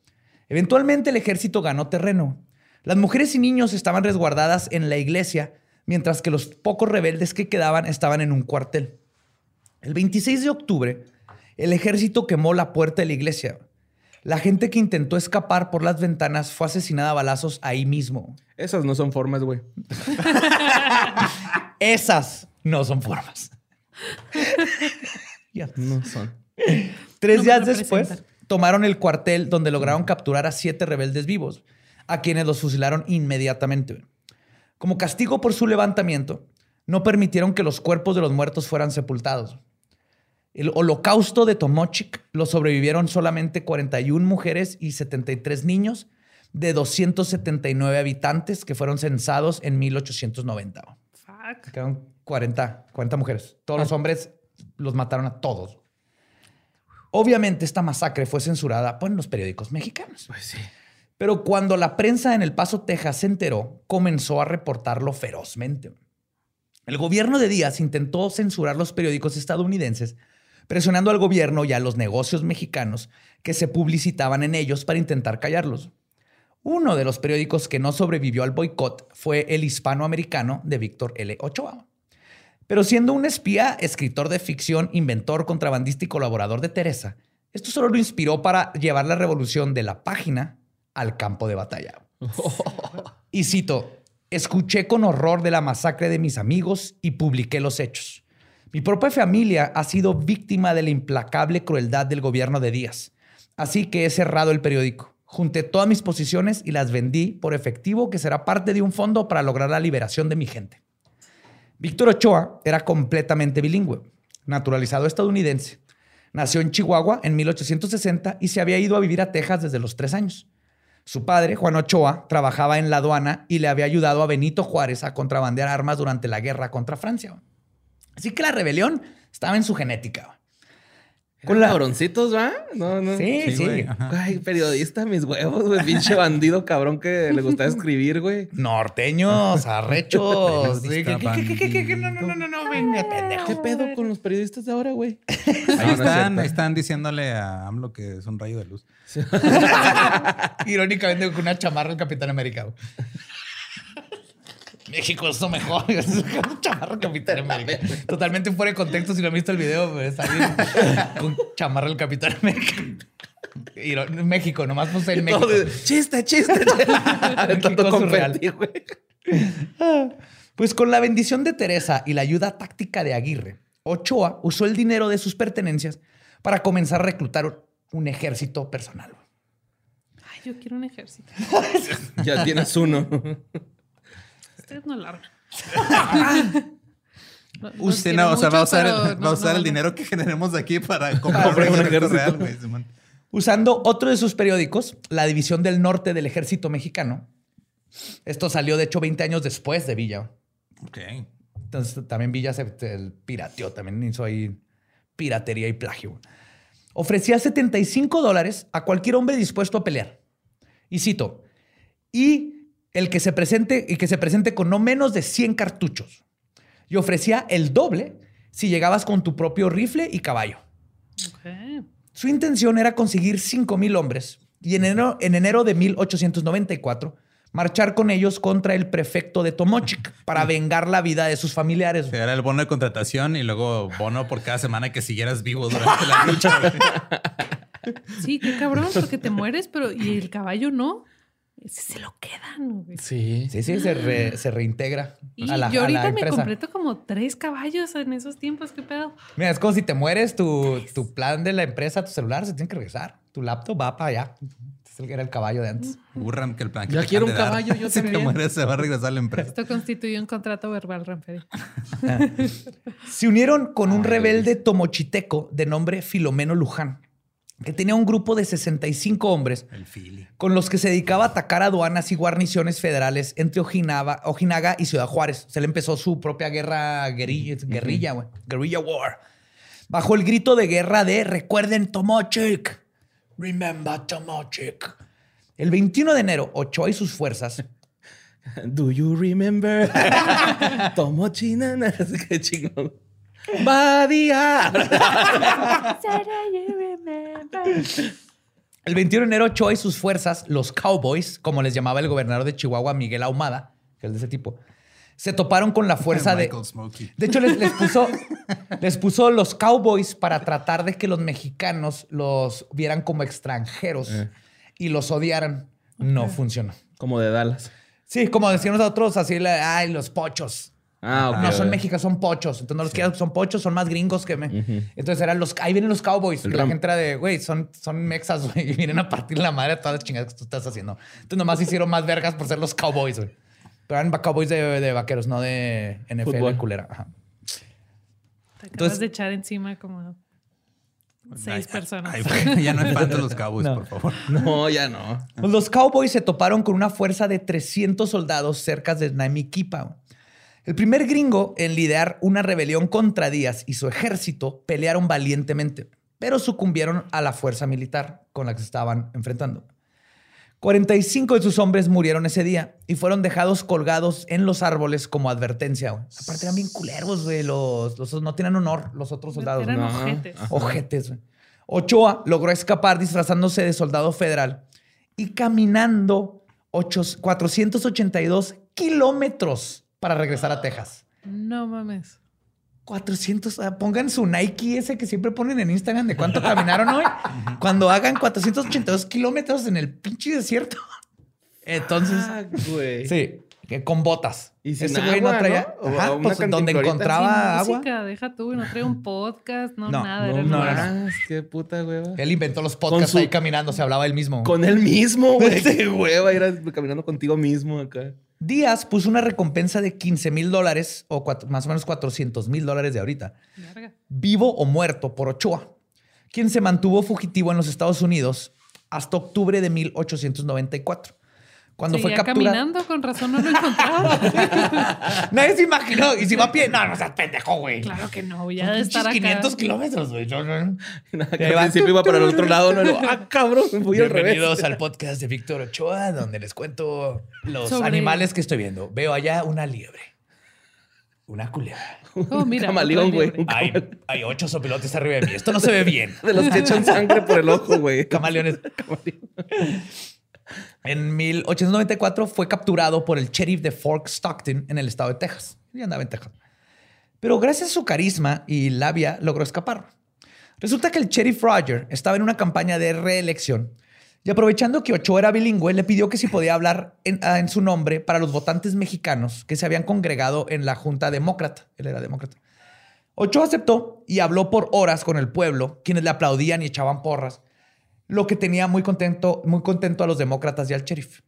Eventualmente el ejército ganó terreno. Las mujeres y niños estaban resguardadas en la iglesia, mientras que los pocos rebeldes que quedaban estaban en un cuartel. El 26 de octubre, el ejército quemó la puerta de la iglesia. La gente que intentó escapar por las ventanas fue asesinada a balazos ahí mismo. Esas no son formas, güey. Esas no son formas. Ya. No son. Tres No días después, tomaron el cuartel donde lograron capturar a siete rebeldes vivos, a quienes los fusilaron inmediatamente. Como castigo por su levantamiento, no permitieron que los cuerpos de los muertos fueran sepultados. El holocausto de Tomochic lo sobrevivieron solamente 41 mujeres y 73 niños de 279 habitantes que fueron censados en 1890. Fuck. Quedaron 40, 40 mujeres. Todos los hombres los mataron a todos. Obviamente esta masacre fue censurada por los periódicos mexicanos. Pues sí. Pero cuando la prensa en El Paso, Texas se enteró, comenzó a reportarlo ferozmente. El gobierno de Díaz intentó censurar los periódicos estadounidenses, presionando al gobierno y a los negocios mexicanos que se publicitaban en ellos para intentar callarlos. Uno de los periódicos que no sobrevivió al boicot fue el hispanoamericano de Víctor L. Ochoa. Pero siendo un espía, escritor de ficción, inventor, contrabandista y colaborador de Teresa, esto solo lo inspiró para llevar la revolución de la página al campo de batalla. Y cito, escuché con horror de la masacre de mis amigos y publiqué los hechos. Mi propia familia ha sido víctima de la implacable crueldad del gobierno de Díaz. Así que he cerrado el periódico. Junté todas mis posiciones y las vendí por efectivo que será parte de un fondo para lograr la liberación de mi gente. Víctor Ochoa era completamente bilingüe, naturalizado estadounidense. Nació en Chihuahua en 1860 y se había ido a vivir a Texas desde los tres años. Su padre, Juan Ochoa, trabajaba en la aduana y le había ayudado a Benito Juárez a contrabandear armas durante la guerra contra Francia. Así que la rebelión estaba en su genética. Con la... cabroncitos, ¿va? No, no. Sí, sí. Sí, güey. Ajá. Ay, periodista, mis huevos, güey. Pinche bandido cabrón que le gustaba escribir, güey. Norteños, arrechos. Sí, ¿qué, qué, qué, qué, qué, qué? No, no, no, no, no, venga, pendejo. ¿Qué pedo con los periodistas de ahora, güey? Ahí No, no es están, cierto. ahí están diciéndole a AMLO que es un rayo de luz. Irónicamente con una chamarra del Capitán América. México es lo mejor. Es una chamarra del Capitán América. Totalmente fuera de contexto si no han visto el video, pero está bien. Con chamarra del Capitán América. Y no- en México, nomás puse en México. Chiste, chiste. Pues con la bendición de Teresa y la ayuda táctica de Aguirre, Ochoa usó el dinero de sus pertenencias para comenzar a reclutar un ejército personal. Ay, yo quiero un ejército. Ya tienes uno. Ustedes no largan. Los Usted no, o sea, va a usar, pero va a no, usar no, el no. dinero que generemos de aquí para comprar un ejército real, güey. Usando otro de sus periódicos, la División del Norte del Ejército Mexicano. Esto salió, de hecho, 20 años después de Villa. Ok. Entonces también Villa se, se pirateó, también hizo ahí piratería y plagio. Ofrecía 75 dólares a cualquier hombre dispuesto a pelear. Y cito, y el que se presente, y que se presente con no menos de 100 cartuchos. Y ofrecía el doble si llegabas con tu propio rifle y caballo. Su intención era conseguir 5 mil hombres y en enero, en enero de 1894 marchar con ellos contra el prefecto de Tomochic para vengar la vida de sus familiares. Era el bono de contratación y luego bono por cada semana que siguieras vivo durante la lucha. Sí, qué cabrón, porque te mueres, pero y el caballo no. Ese se lo quedan, güey. Sí. Sí, sí, se, re- se reintegra Y a la, yo a la ahorita me completo como tres caballos en esos tiempos, qué pedo. Mira, es como si te mueres, tu, tu plan de la empresa, tu celular se tiene que regresar. Tu laptop va para allá. Es el que era el caballo de antes. Burran que el plan. que Ya te quiero un de dar. caballo, yo Si te también. mueres, se va a regresar a la empresa. Esto constituye un contrato verbal, Ramperi. Se unieron con un rebelde tomochiteco de nombre Filomeno Luján, que tenía un grupo de 65 hombres El con los que se dedicaba a atacar aduanas y guarniciones federales entre Ojinaga, Ojinaga y Ciudad Juárez. Se le empezó su propia guerra guerrilla, guerrilla, güey. Guerrilla war. Bajo el grito de guerra de recuerden Tomochic. Remember Tomochic. El 21 de enero, Ochoa y sus fuerzas Do you remember? Tomo china. Qué chingón. Badía. El 21 de enero, Ochoa y sus fuerzas, los Cowboys, como les llamaba el gobernador de Chihuahua, Miguel Ahumada, que es de ese tipo, se toparon con la fuerza de... Smokey. De hecho, les, les puso, les puso los Cowboys para tratar de que los mexicanos los vieran como extranjeros y los odiaran. No funcionó. Como de Dallas. Sí, como decían nosotros, así, ay, los pochos. Ah. No son mexicanos, son pochos. Entonces no los quiero, son pochos, son más gringos que me. Entonces eran los, ahí vienen los cowboys. El y la ram- gente era de, güey, son, son mexas, güey, y vienen a partir la madre de todas las chingadas que tú estás haciendo. Entonces nomás hicieron más vergas por ser los cowboys, güey. Pero eran cowboys de, de vaqueros, no de NFL Fútbol. culera. Ajá. Te acabas Entonces- de echar encima como seis personas. ay, ya no espantes los Cowboys, No. por favor. No, ya no. Pues los Cowboys se toparon con una fuerza de 300 soldados cerca de Namiquipa. El primer gringo en liderar una rebelión contra Díaz y su ejército pelearon valientemente, pero sucumbieron a la fuerza militar con la que se estaban enfrentando. 45 de sus hombres murieron ese día y fueron dejados colgados en los árboles como advertencia. güey. Aparte eran bien culeros, güey. Los, los- no tienen honor los otros soldados. Eran ¿no? ojetes. Ojetes. güey. Ochoa logró escapar disfrazándose de soldado federal y caminando ocho- 482 kilómetros para regresar a Texas. No mames. 400, ah, pongan su Nike ese que siempre ponen en Instagram de cuánto caminaron hoy. Cuando hagan 482 kilómetros en el pinche desierto. Entonces, Ah, güey. sí, que con botas. Y sin Ese güey agua, no traía, ¿no? Ajá, pues, donde encontraba Sin agua. música, deja tú, no trae un podcast, no, No, nada. No, era no, no. qué puta hueva. Él inventó los podcasts su- ahí caminando, se hablaba él mismo. Con él mismo, güey. Qué hueva ir caminando contigo mismo acá. Díaz puso una recompensa de 15 mil dólares o cuatro- más o menos 400 mil dólares de ahorita, vivo o muerto por Ochoa, quien se mantuvo fugitivo en los Estados Unidos hasta octubre de 1894. Cuando fue Seguía capturado. caminando, con razón no lo encontraba. Nadie se imaginó. Y si va a pie, no, no seas pendejo, güey. claro que no, ya de estar acá. 500 kilómetros, güey. No, no. Al principio iba para el otro lado. No, no. Ah, cabrón, voy al revés. Bienvenidos al podcast de Víctor Ochoa, donde les cuento los Sobre- animales que estoy viendo. Veo allá una liebre. Una culebra. Oh, mira, camaleón, güey. Hay, hay ocho sopilotes arriba de mí. Esto no se ve bien. De los que echan sangre por el ojo, güey. Camaleones. En 1894 fue capturado por el sheriff de Fort Stockton en el estado de Texas. Y andaba en Texas. Pero gracias a su carisma y labia logró escapar. Resulta que el sheriff Roger estaba en una campaña de reelección y aprovechando que Ochoa era bilingüe, le pidió que si podía hablar en, ah, su nombre para los votantes mexicanos que se habían congregado en la Junta Demócrata. Él era demócrata. Ochoa aceptó y habló por horas con el pueblo, quienes le aplaudían y echaban porras, lo que tenía muy contento, muy contento a los demócratas y al sheriff.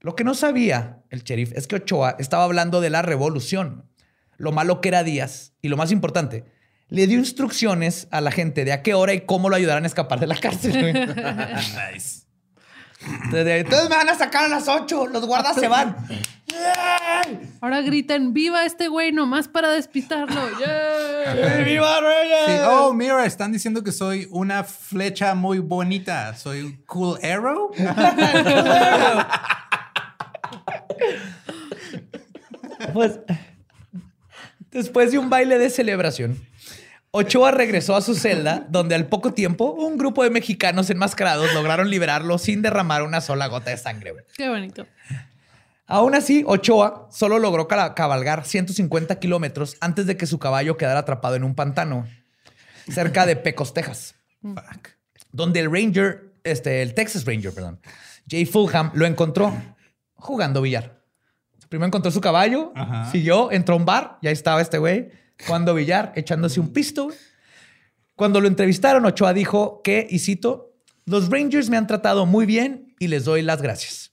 Lo que no sabía el sheriff es que Ochoa estaba hablando de la revolución, lo malo que era Díaz y lo más importante, le dio instrucciones a la gente de a qué hora y cómo lo ayudaran a escapar de la cárcel. Nice. Entonces, entonces me van a sacar a las 8, los guardas se van. Ahora gritan, viva este güey nomás para despistarlo. ¡Viva Reyes! Sí, Oh, mira, están diciendo que soy una flecha muy bonita. Soy un cool arrow. Pues, después de un baile de celebración, Ochoa regresó a su celda, donde al poco tiempo un grupo de mexicanos enmascarados lograron liberarlo sin derramar una sola gota de sangre. Qué bonito. Aún así, Ochoa solo logró cabalgar 150 kilómetros antes de que su caballo quedara atrapado en un pantano cerca de Pecos, Texas, Fuck. donde el Ranger, este, el Texas Ranger, perdón, Jay Fulham lo encontró jugando billar. Primero encontró su caballo, Ajá. siguió, entró a un bar y ahí estaba este güey jugando billar, echándose un pisto. Cuando lo entrevistaron, Ochoa dijo que, y cito, los Rangers me han tratado muy bien y les doy las gracias.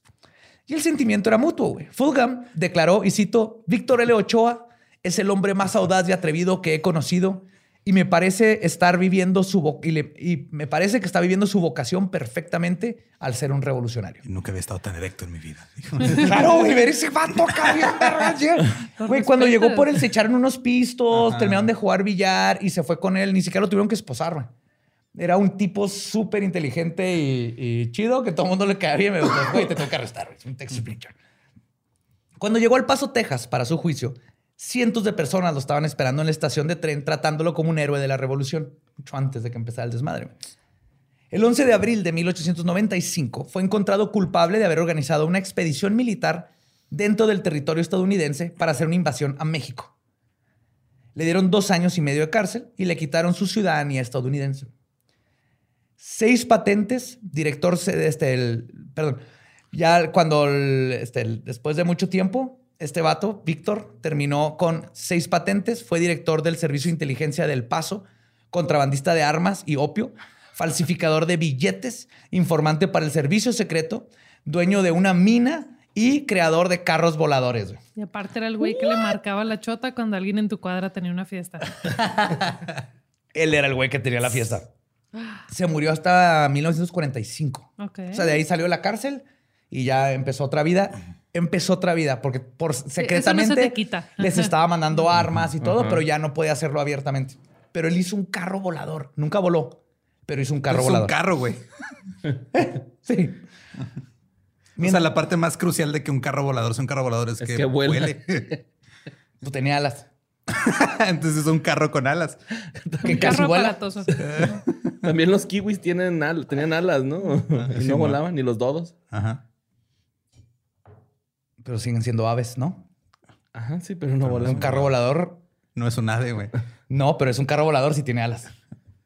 Y el sentimiento era mutuo, güey. Fulham declaró, y cito, Víctor L. Ochoa es el hombre más audaz y atrevido que he conocido y me parece estar viviendo su y, le- y me parece que está viviendo su vocación perfectamente al ser un revolucionario. Nunca había estado tan erecto en mi vida. Claro, güey, ver ese vato. Güey, cuando llegó por él se echaron unos pistos, Ajá. terminaron de jugar billar y se fue con él. Ni siquiera lo tuvieron que esposar, güey. Era un tipo súper inteligente y, chido que todo el mundo le caía bien. Me dijo, güey, te tengo que arrestar. Es un Texas. Cuando llegó al Paso, Texas, para su juicio, cientos de personas lo estaban esperando en la estación de tren, tratándolo como un héroe de la revolución, mucho antes de que empezara el desmadre. El 11 de abril de 1895 fue encontrado culpable de haber organizado una expedición militar dentro del territorio estadounidense para hacer una invasión a México. Le dieron dos años y medio de cárcel y le quitaron su ciudadanía estadounidense. Seis patentes, director, este, el, perdón, ya cuando, el- este, el- después de mucho tiempo, este vato, Víctor, terminó con seis patentes, fue director del Servicio de Inteligencia del Paso, contrabandista de armas y opio, falsificador de billetes, informante para el servicio secreto, dueño de una mina y creador de carros voladores. güey. Y aparte era el güey que le marcaba la chota cuando alguien en tu cuadra tenía una fiesta. Él era el güey que tenía la fiesta. Se murió hasta 1945. Ok. O sea, de ahí salió de la cárcel y ya empezó otra vida. Empezó otra vida porque por secretamente quita. les estaba mandando armas y todo, pero ya no podía hacerlo abiertamente. Pero él hizo un carro volador. Nunca voló, pero hizo un carro es un volador. carro, güey. Sí. O sea, la parte más crucial de que un carro volador sea un carro volador es, Es que, que vuela. vuele. Pues tenía alas. Entonces es un carro con alas. Que Un casi carro vuela. aparatoso. También los kiwis tienen al- tenían alas, ¿no? Y no volaban, ni los dodos. Ajá. Pero siguen siendo aves, ¿no? Ajá, sí, pero no Un volaban. carro volador. No es un ave, güey. No, pero es un carro volador si tiene alas.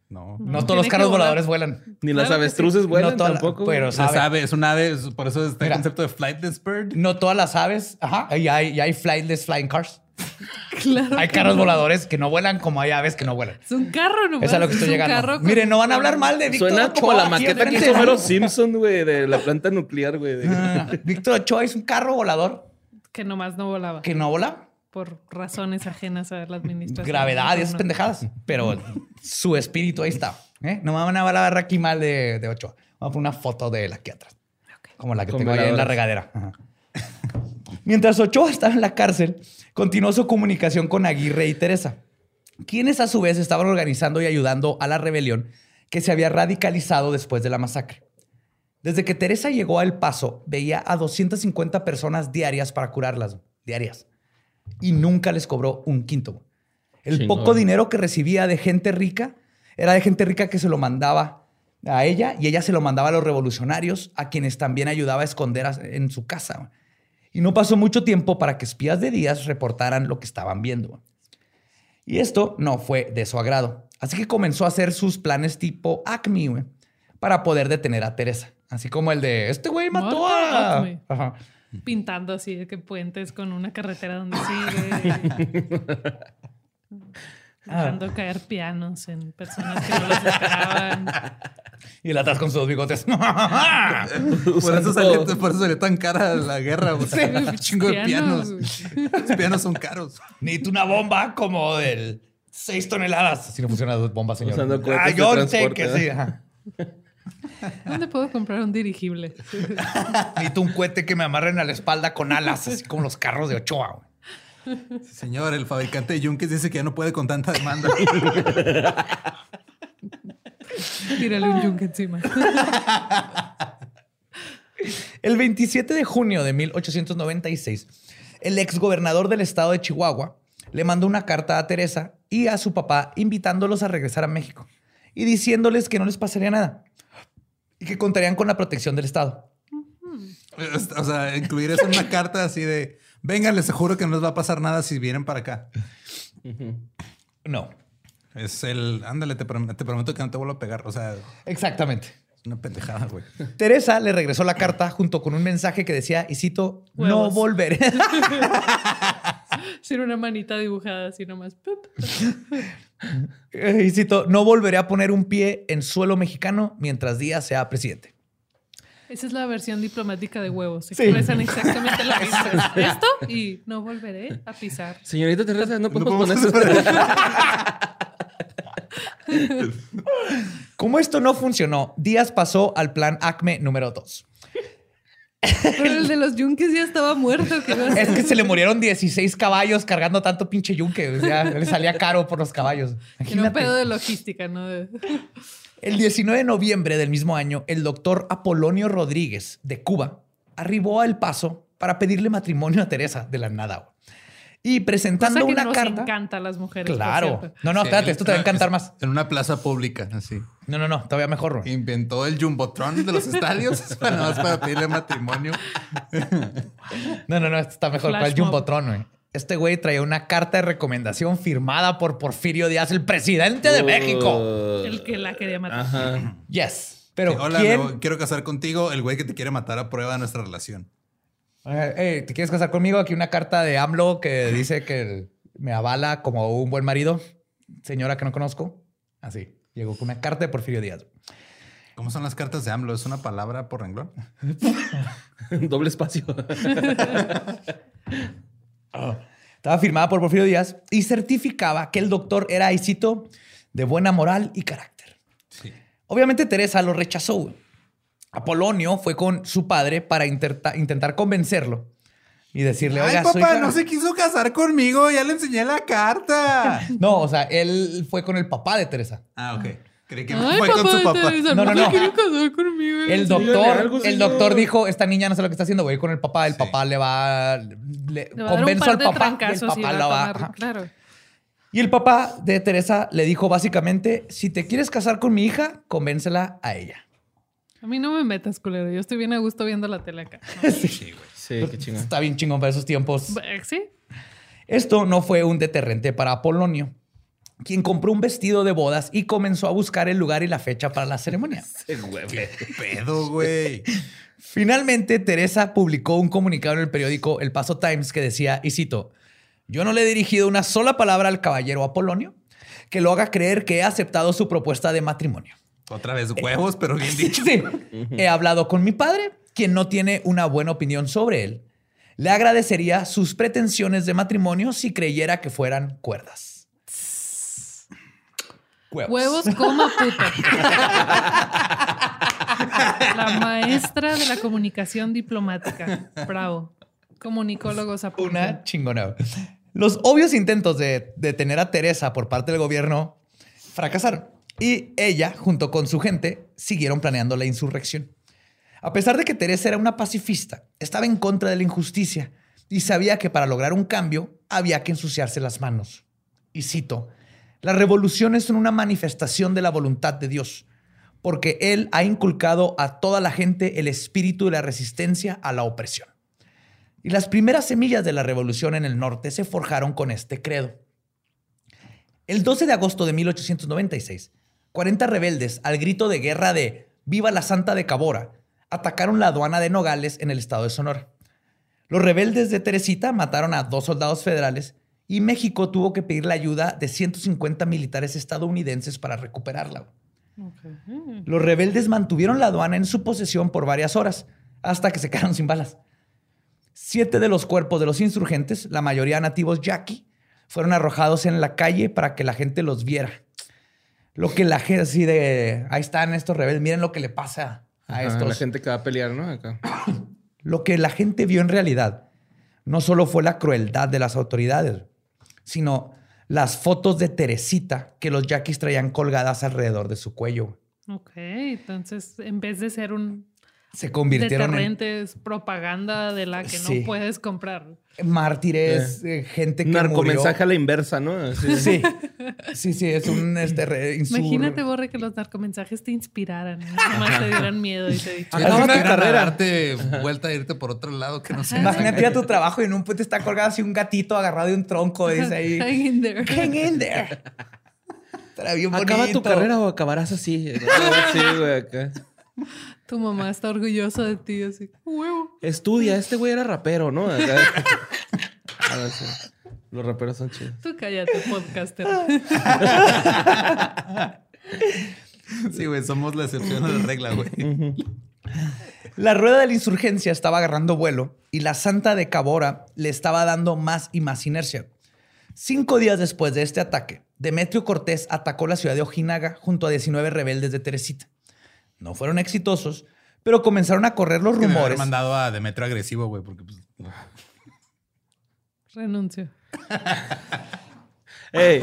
No. No, No, todos los carros voladores vuelan. Ni las Claro que avestruces vuelan No toda la- tampoco. pero- sabe. ave, es un ave, es- por eso está Mira. el concepto de flightless bird. No todas las aves. Ajá. Y hay, y hay flightless flying cars. Claro. Hay carros voladores que no vuelan como hay aves que no vuelan. Es un carro, ¿no? Es a lo que estoy llegando. Miren, no van a hablar mal de Víctor Suena como la maqueta que hizo Homero Simpson, güey, de la planta nuclear, güey. Ah, Víctor Ochoa es un carro volador Que nomás no volaba. que no vola. Por razones ajenas a la administración. Gravedad y esas No. pendejadas. Pero su espíritu ahí está. ¿eh? No me van a hablar aquí mal de, de Ochoa. Vamos a poner una foto de él aquí atrás. Como la que Con tengo ahí en la regadera. Ajá. Mientras Ochoa estaba en la cárcel, continuó su comunicación con Aguirre y Teresa, quienes a su vez estaban organizando y ayudando a la rebelión que se había radicalizado después de la masacre. Desde que Teresa llegó a El Paso, veía a 250 personas diarias para curarlas, diarias. Y nunca les cobró un quinto. El Chingón. poco dinero que recibía de gente rica era de gente rica que se lo mandaba a ella y ella se lo mandaba a los revolucionarios, a quienes también ayudaba a esconder en su casa. Y no pasó mucho tiempo para que espías de Díaz reportaran lo que estaban viendo. Y esto no fue de su agrado. Así que comenzó a hacer sus planes tipo Acme, güey, para poder detener a Teresa. Así como el de, este güey mató a... Ajá. Pintando así de que puentes con una carretera donde sigue. Dejando caer pianos en personas que no los esperaban. Y él atrás con sus bigotes. Por eso, salió, por eso salió tan cara la guerra. Un chingo de pianos. Pianos, Los pianos son caros. Necesito una bomba como del 6 toneladas. Si no funciona la bomba, señor. Usando cohetes ah, yo sé que sí. ajá. ¿Dónde puedo comprar un dirigible? Necesito un cohete que me amarren a la espalda con alas, así como los carros de Ochoa. Sí, señor, el fabricante de yunques dice que ya no puede con tanta demanda. Tírale un yunque encima. El 27 de junio de 1896, el exgobernador del estado de Chihuahua le mandó una carta a Teresa y a su papá invitándolos a regresar a México y diciéndoles que no les pasaría nada y que contarían con la protección del estado. o sea, incluir eso en una carta así de, vengan, les juro que no les va a pasar nada si vienen para acá. No, Es el, ándale, te, prom- te prometo que no te vuelvo a pegar. O sea, es exactamente. una pendejada, güey. Teresa le regresó la carta junto con un mensaje que decía, y cito, no volveré. Sin una manita dibujada así nomás. Pup. y cito, no volveré a poner un pie en suelo mexicano mientras Díaz sea presidente. Esa es la versión diplomática de huevos. Se Sí. expresan exactamente lo mismo. Esto y no volveré a pisar. Señorita Teresa, no podemos podemos poner eso. Como esto no funcionó, Díaz pasó al plan ACME número 2. Pero el de los yunques ya estaba muerto. ¿qué iba a Es que se le murieron 16 caballos cargando tanto pinche yunque. O sea, le salía caro por los caballos. Era un Imagínate. pedo de logística, ¿no? El 19 de noviembre del mismo año, el doctor Apolonio Rodríguez de Cuba arribó a El Paso para pedirle matrimonio a Teresa de la nada. Y presentando Cosa que una nos carta. encanta a las mujeres. Claro. No, no, espérate, esto te va a encantar más. En una plaza pública, así. No, no, no, todavía mejor. güey. Inventó el jumbotron de los estadios para nada más para pedirle matrimonio. No, no, no, esto está mejor. Flash ¿Cuál mob. Jumbotron, güey? Este güey traía una carta de recomendación firmada por Porfirio Díaz, el presidente de México. El que la quería matar. Ajá. Yes. Pero Sí, Hola, ¿quién? me voy- quiero casar contigo, el güey que te quiere matar a prueba de nuestra relación. Eh, eh, ¿Te quieres casar conmigo? Aquí una carta de AMLO que dice que me avala como un buen marido. Señora que no conozco. Así. Llegó con una carta de Porfirio Díaz. ¿Cómo son las cartas de AMLO? ¿Es una palabra por renglón? Doble espacio. Estaba firmada por Porfirio Díaz y certificaba que el doctor era, y cito, de buena moral y carácter. Sí. Obviamente Teresa lo rechazó. Apolonio fue con su padre para intentar convencerlo y decirle, Ay, oiga, papá, soy ca- no se quiso casar conmigo, ya le enseñé la carta. No, o sea, él fue con el papá de Teresa. ah, ok. Creí que Ay, fue papá, con su papá. No, no, no. casar conmigo. El doctor, algo, el doctor dijo, esta niña no sé lo que está haciendo, voy a ir con el papá, el Sí. papá le va, le, Le va convenzo al papá y el papá va la a va. tomar-. Claro. Y el papá de Teresa le dijo básicamente, si te quieres casar con mi hija, convéncela a ella. A mí no me metas, culero. Yo estoy bien a gusto viendo la tele acá. Sí, qué chingón. Está bien chingón para esos tiempos. ¿Sí? Esto no fue un deterrente para Apolonio, quien compró un vestido de bodas y comenzó a buscar el lugar y la fecha para la ceremonia. ¿Qué pedo, güey? Finalmente, Teresa publicó un comunicado en el periódico El Paso Times que decía, y cito, yo no le he dirigido una sola palabra al caballero Apolonio que lo haga creer que he aceptado su propuesta de matrimonio. Otra vez huevos, pero bien dicho. Sí. He hablado con mi padre, quien no tiene una buena opinión sobre él. Le agradecería sus pretensiones de matrimonio si creyera que fueran cuerdas. Huevos. Huevos, coma puta. La maestra de la comunicación diplomática. Bravo. Comunicólogos a Una chingona. Los obvios intentos de detener a Teresa por parte del gobierno fracasaron. Y ella, junto con su gente, siguieron planeando la insurrección. A pesar de que Teresa era una pacifista, estaba en contra de la injusticia y sabía que para lograr un cambio había que ensuciarse las manos. Y cito, las revoluciones son una manifestación de la voluntad de Dios, porque Él ha inculcado a toda la gente el espíritu de la resistencia a la opresión. Y las primeras semillas de la revolución en el norte se forjaron con este credo. El 12 de agosto de 1896, 40 rebeldes, al grito de guerra de Viva la Santa de Cabora, atacaron la aduana de Nogales en el estado de Sonora. Los rebeldes de Teresita mataron a dos soldados federales y México tuvo que pedir la ayuda de 150 militares estadounidenses para recuperarla. Los rebeldes mantuvieron la aduana en su posesión por varias horas, hasta que se quedaron sin balas. Siete de los cuerpos de los insurgentes, la mayoría nativos yaqui, fueron arrojados en la calle para que la gente los viera. Lo que la gente así de, ahí están estos rebeldes, miren lo que le pasa a Ajá, estos. La gente que va a pelear, ¿no? Acá. Lo que la gente vio en realidad no solo fue la crueldad de las autoridades, sino las fotos de Teresita que los yaquis traían colgadas alrededor de su cuello. Ok, entonces en vez de ser un Se convirtieron en propaganda de la que Sí. no puedes comprar. Mártires, eh, gente que Narcomensaje murió. a la inversa, ¿no? Así. Sí, sí, sí, es un este, re- Imagínate, Borre, que los narcomensajes te inspiraran, ¿no? Nomás te dieran miedo y te dijeran, Acaba Acaba tu tu carrera. Darte vuelta a irte por otro lado que no sé. Imagínate ir a tu trabajo y en un puente está colgado así un gatito agarrado de un tronco, dice ahí. Hang in there. Hang in there. Acaba tu carrera o acabarás así. Sí, güey, acá. Tu mamá está orgullosa de ti, así, huevo. Estudia, este güey era rapero, ¿no? Sí. Los raperos son chidos. Tú cállate, podcaster. Sí, güey, somos la excepción a la regla, güey. La rueda de la insurgencia estaba agarrando vuelo y la Santa de Cabora le estaba dando más y más inercia. Cinco días después de este ataque, Demetrio Cortés atacó la ciudad de Ojinaga junto a 19 rebeldes de Teresita. No fueron exitosos, pero comenzaron a correr los Que me rumores. mandado a Demetrio agresivo, güey, porque pues, Renuncio. Ey,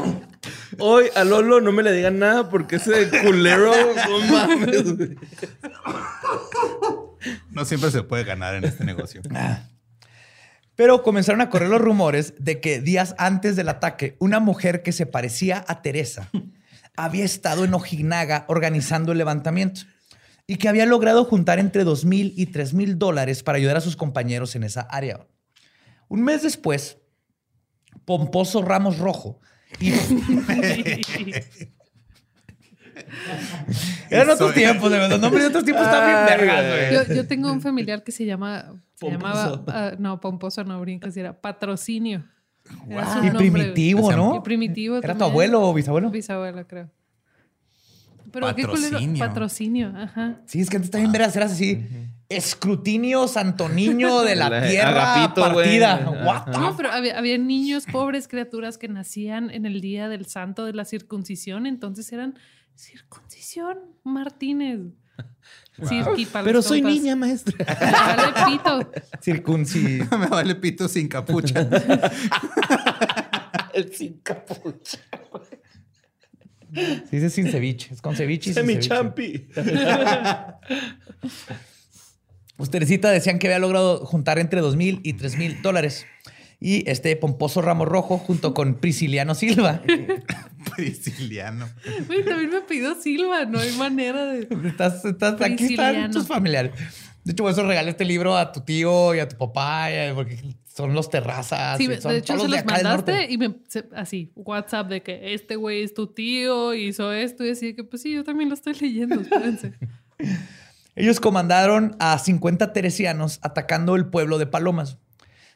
hoy a Lolo no me le digan nada porque ese culero, no mames. güey. no siempre se puede ganar en este negocio. Pero comenzaron a correr los rumores de que días antes del ataque, una mujer que se parecía a Teresa había estado en Ojinaga organizando el levantamiento y que había logrado juntar entre dos mil y tres mil dólares para ayudar a sus compañeros en esa área. Un mes después, Pomposo Ramos Rojo y Eran otros tiempos, de verdad. Los nombres de otros tiempos están bien vergas. Yo, yo tengo un familiar que se llama. Se Pomposo. llamaba. ah, no, pomposo no brincas, era patrocinio. Era su Y nombre. primitivo, ¿no? Y primitivo. ¿Era tu abuelo o bisabuelo? Bisabuelo, creo. Pero qué culero. Patrocinio. Patrocinio, ajá. Sí, es que antes también verás, eras así. Escrutinio Santoniño de la La- tierra Agapito, partida. What the No, pero había, había niños, pobres criaturas que nacían en el día del santo de la circuncisión, entonces eran circuncisión Martínez. Cirqui para Pero soy compas. niña, maestra. Vale, pito. Circunci... me vale pito sin capucha. El sin capucha. Se dice sin ceviche. Es con ceviche y sin mi ceviche. champi. Pues Teresita decían que había logrado juntar entre dos mil y tres mil dólares. Y este pomposo ramo rojo junto con Prisciliano Silva. Prisciliano. Güey, también me pidió Silva, no hay manera de. Estás, estás, aquí están tus familiares. De hecho, por eso regalé este libro a tu tío y a tu papá, porque son los terrazas. Sí, de hecho todos se los norte. mandaste y me se- así, WhatsApp de que este güey es tu tío, hizo esto y decía que pues sí, yo también lo estoy leyendo, espérense. Ellos comandaron a 50 teresianos atacando el pueblo de Palomas.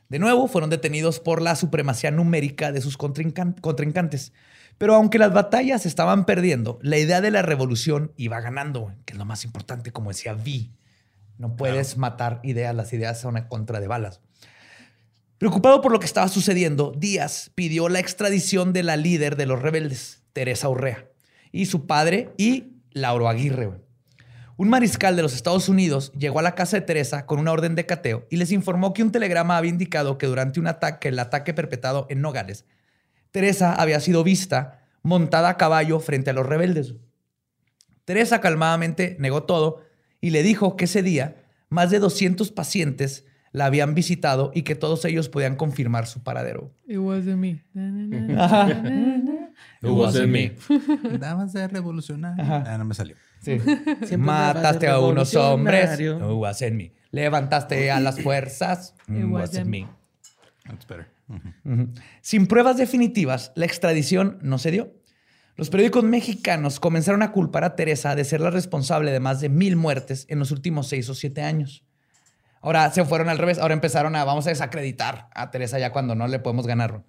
De nuevo, fueron detenidos por la supremacía numérica de sus contrincan- contrincantes. Pero aunque las batallas estaban perdiendo, la idea de la revolución iba ganando, que es lo más importante, como decía Vi. No puedes matar ideas, las ideas son a contra de balas. Preocupado por lo que estaba sucediendo, Díaz pidió la extradición de la líder de los rebeldes, Teresa Urrea, y su padre y Lauro Aguirre. Un mariscal de los Estados Unidos llegó a la casa de Teresa con una orden de cateo y les informó que un telegrama había indicado que durante un ataque, el ataque perpetrado en Nogales, Teresa había sido vista montada a caballo frente a los rebeldes. Teresa calmadamente negó todo y le dijo que ese día más de 200 pacientes la habían visitado y que todos ellos podían confirmar su paradero. It wasn't me. It wasn't me. Dabas de revolucionario. Ah, no me salió. Sí. Mataste a unos hombres. No wasn't me. Levantaste a las fuerzas. It No wasn't me. That's better. Sin pruebas definitivas, la extradición no se dio. Los periódicos mexicanos comenzaron a culpar a Teresa de ser la responsable de más de mil muertes en los últimos seis o siete años. Ahora se fueron al revés, ahora empezaron a, vamos a desacreditar a Teresa ya cuando no le podemos ganar.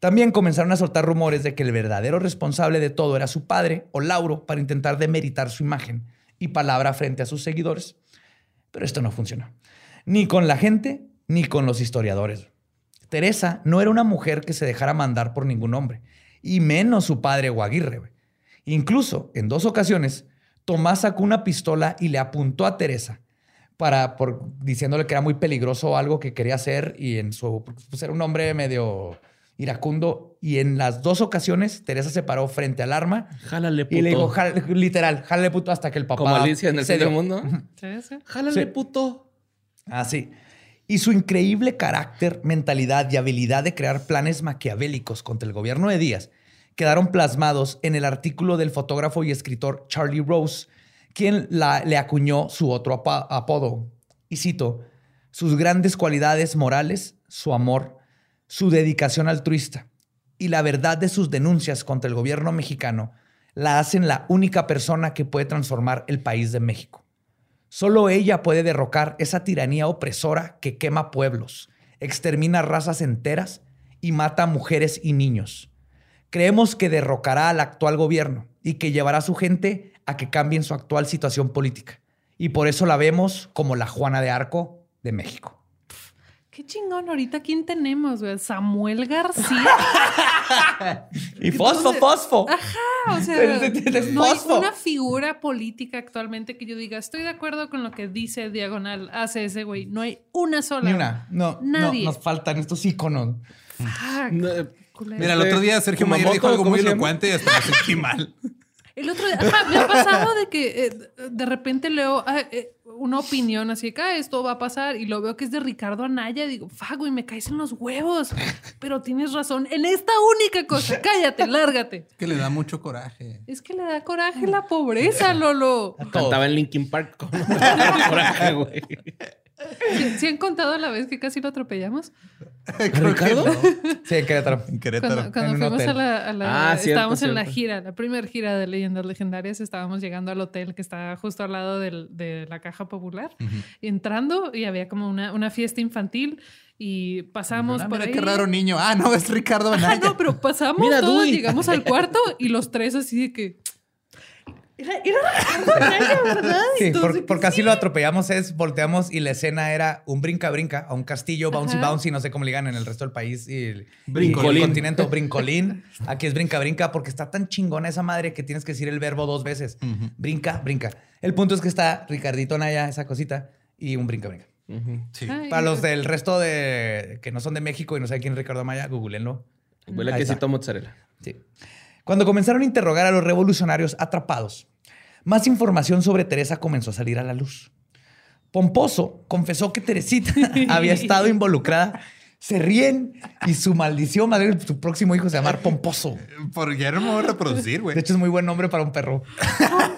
También comenzaron a soltar rumores de que el verdadero responsable de todo era su padre o Lauro para intentar demeritar su imagen y palabra frente a sus seguidores. Pero esto no funcionó. Ni con la gente, ni con los historiadores. Teresa no era una mujer que se dejara mandar por ningún hombre, y menos su padre o Aguirre. güey. Incluso, en dos ocasiones, Tomás sacó una pistola y le apuntó a Teresa para, por, diciéndole que era muy peligroso algo que quería hacer y en su, pues era un hombre medio iracundo y en las dos ocasiones Teresa se paró frente al arma Jálale, puto. y le dijo, "Jálale", literal, jálale puto hasta que el papá Como Alicia en el se dio. mundo. Jálale, Sí. puto. Así. Y su increíble carácter, mentalidad y habilidad de crear planes maquiavélicos contra el gobierno de Díaz quedaron plasmados en el artículo del fotógrafo y escritor Charlie Rose, quien la- le acuñó su otro apodo. Y cito, sus grandes cualidades morales, su amor, su dedicación altruista y la verdad de sus denuncias contra el gobierno mexicano la hacen la única persona que puede transformar el país de México. Solo ella puede derrocar esa tiranía opresora que quema pueblos, extermina razas enteras y mata mujeres y niños. Creemos que derrocará al actual gobierno y que llevará a su gente a que cambien su actual situación política. Y por eso la vemos como la Juana de Arco de México. Qué chingón. Ahorita, ¿quién tenemos, güey? Samuel García. Y fosfo, fosfo. Ajá, o sea, Es- es- es no hay una figura política actualmente que yo diga, estoy de acuerdo con lo que dice Diagonal, hace ese güey. No hay una sola. Ni una. No, no, Nadie. nos faltan estos íconos. Fuck. No, eh. Mira, el otro día Sergio Mayer dijo algo ¿cómo muy elocuente y hasta me sentí mal. El otro día, ajá, me ha pasado de que eh, de repente leo ah, eh, una opinión así que "Ah, esto va a pasar y lo veo que es de Ricardo Anaya. y Digo, fuck, güey, me caes en los huevos. Pero tienes razón en esta única cosa. Cállate, lárgate. Que le da mucho coraje. Es que le da coraje la pobreza, Lolo. Cantaba en Linkin Park con coraje, güey. ¿Sí, sí han contado la vez que casi lo atropellamos? Creo que no. Sí, Querétaro. En Querétaro. Cuando, cuando en fuimos hotel. a la, a la- Ah, cierto, estábamos en la cierto. gira, la primera gira de Leyendas Legendarias, estábamos llegando al hotel que está justo al lado del- de la caja popular, y entrando y había como una, una fiesta infantil y pasamos Ah, por mira ahí. qué raro niño. Ah, no, es Ricardo Ah, no, pero pasamos Mira, todos, Dewey. llegamos al cuarto y los tres así de que... Era, era ¿verdad? Sí, por- porque así sí. lo atropellamos es, volteamos y la escena era un brinca-brinca a un castillo, bouncy Ajá. bouncy, no sé cómo le digan en el resto del país. Y el, Brincolín. y el continente, brincolín. Aquí es brinca-brinca porque está tan chingona esa madre que tienes que decir el verbo dos veces. Brinca, brinca. El punto es que está Ricardito Naya, esa cosita, y un brinca-brinca. Sí. Ay, Para los del resto de que no son de México y no saben quién es Ricardo Maya, googleenlo. Huele a quesito mozzarella. Sí. Cuando comenzaron a interrogar a los revolucionarios atrapados, más información sobre Teresa comenzó a salir a la luz. Pomposo confesó que Teresita había estado involucrada. Se ríen y su maldición, madre, su próximo hijo se llama Pomposo. Por ya no me voy a reproducir, De güey. hecho, es muy buen nombre para un perro.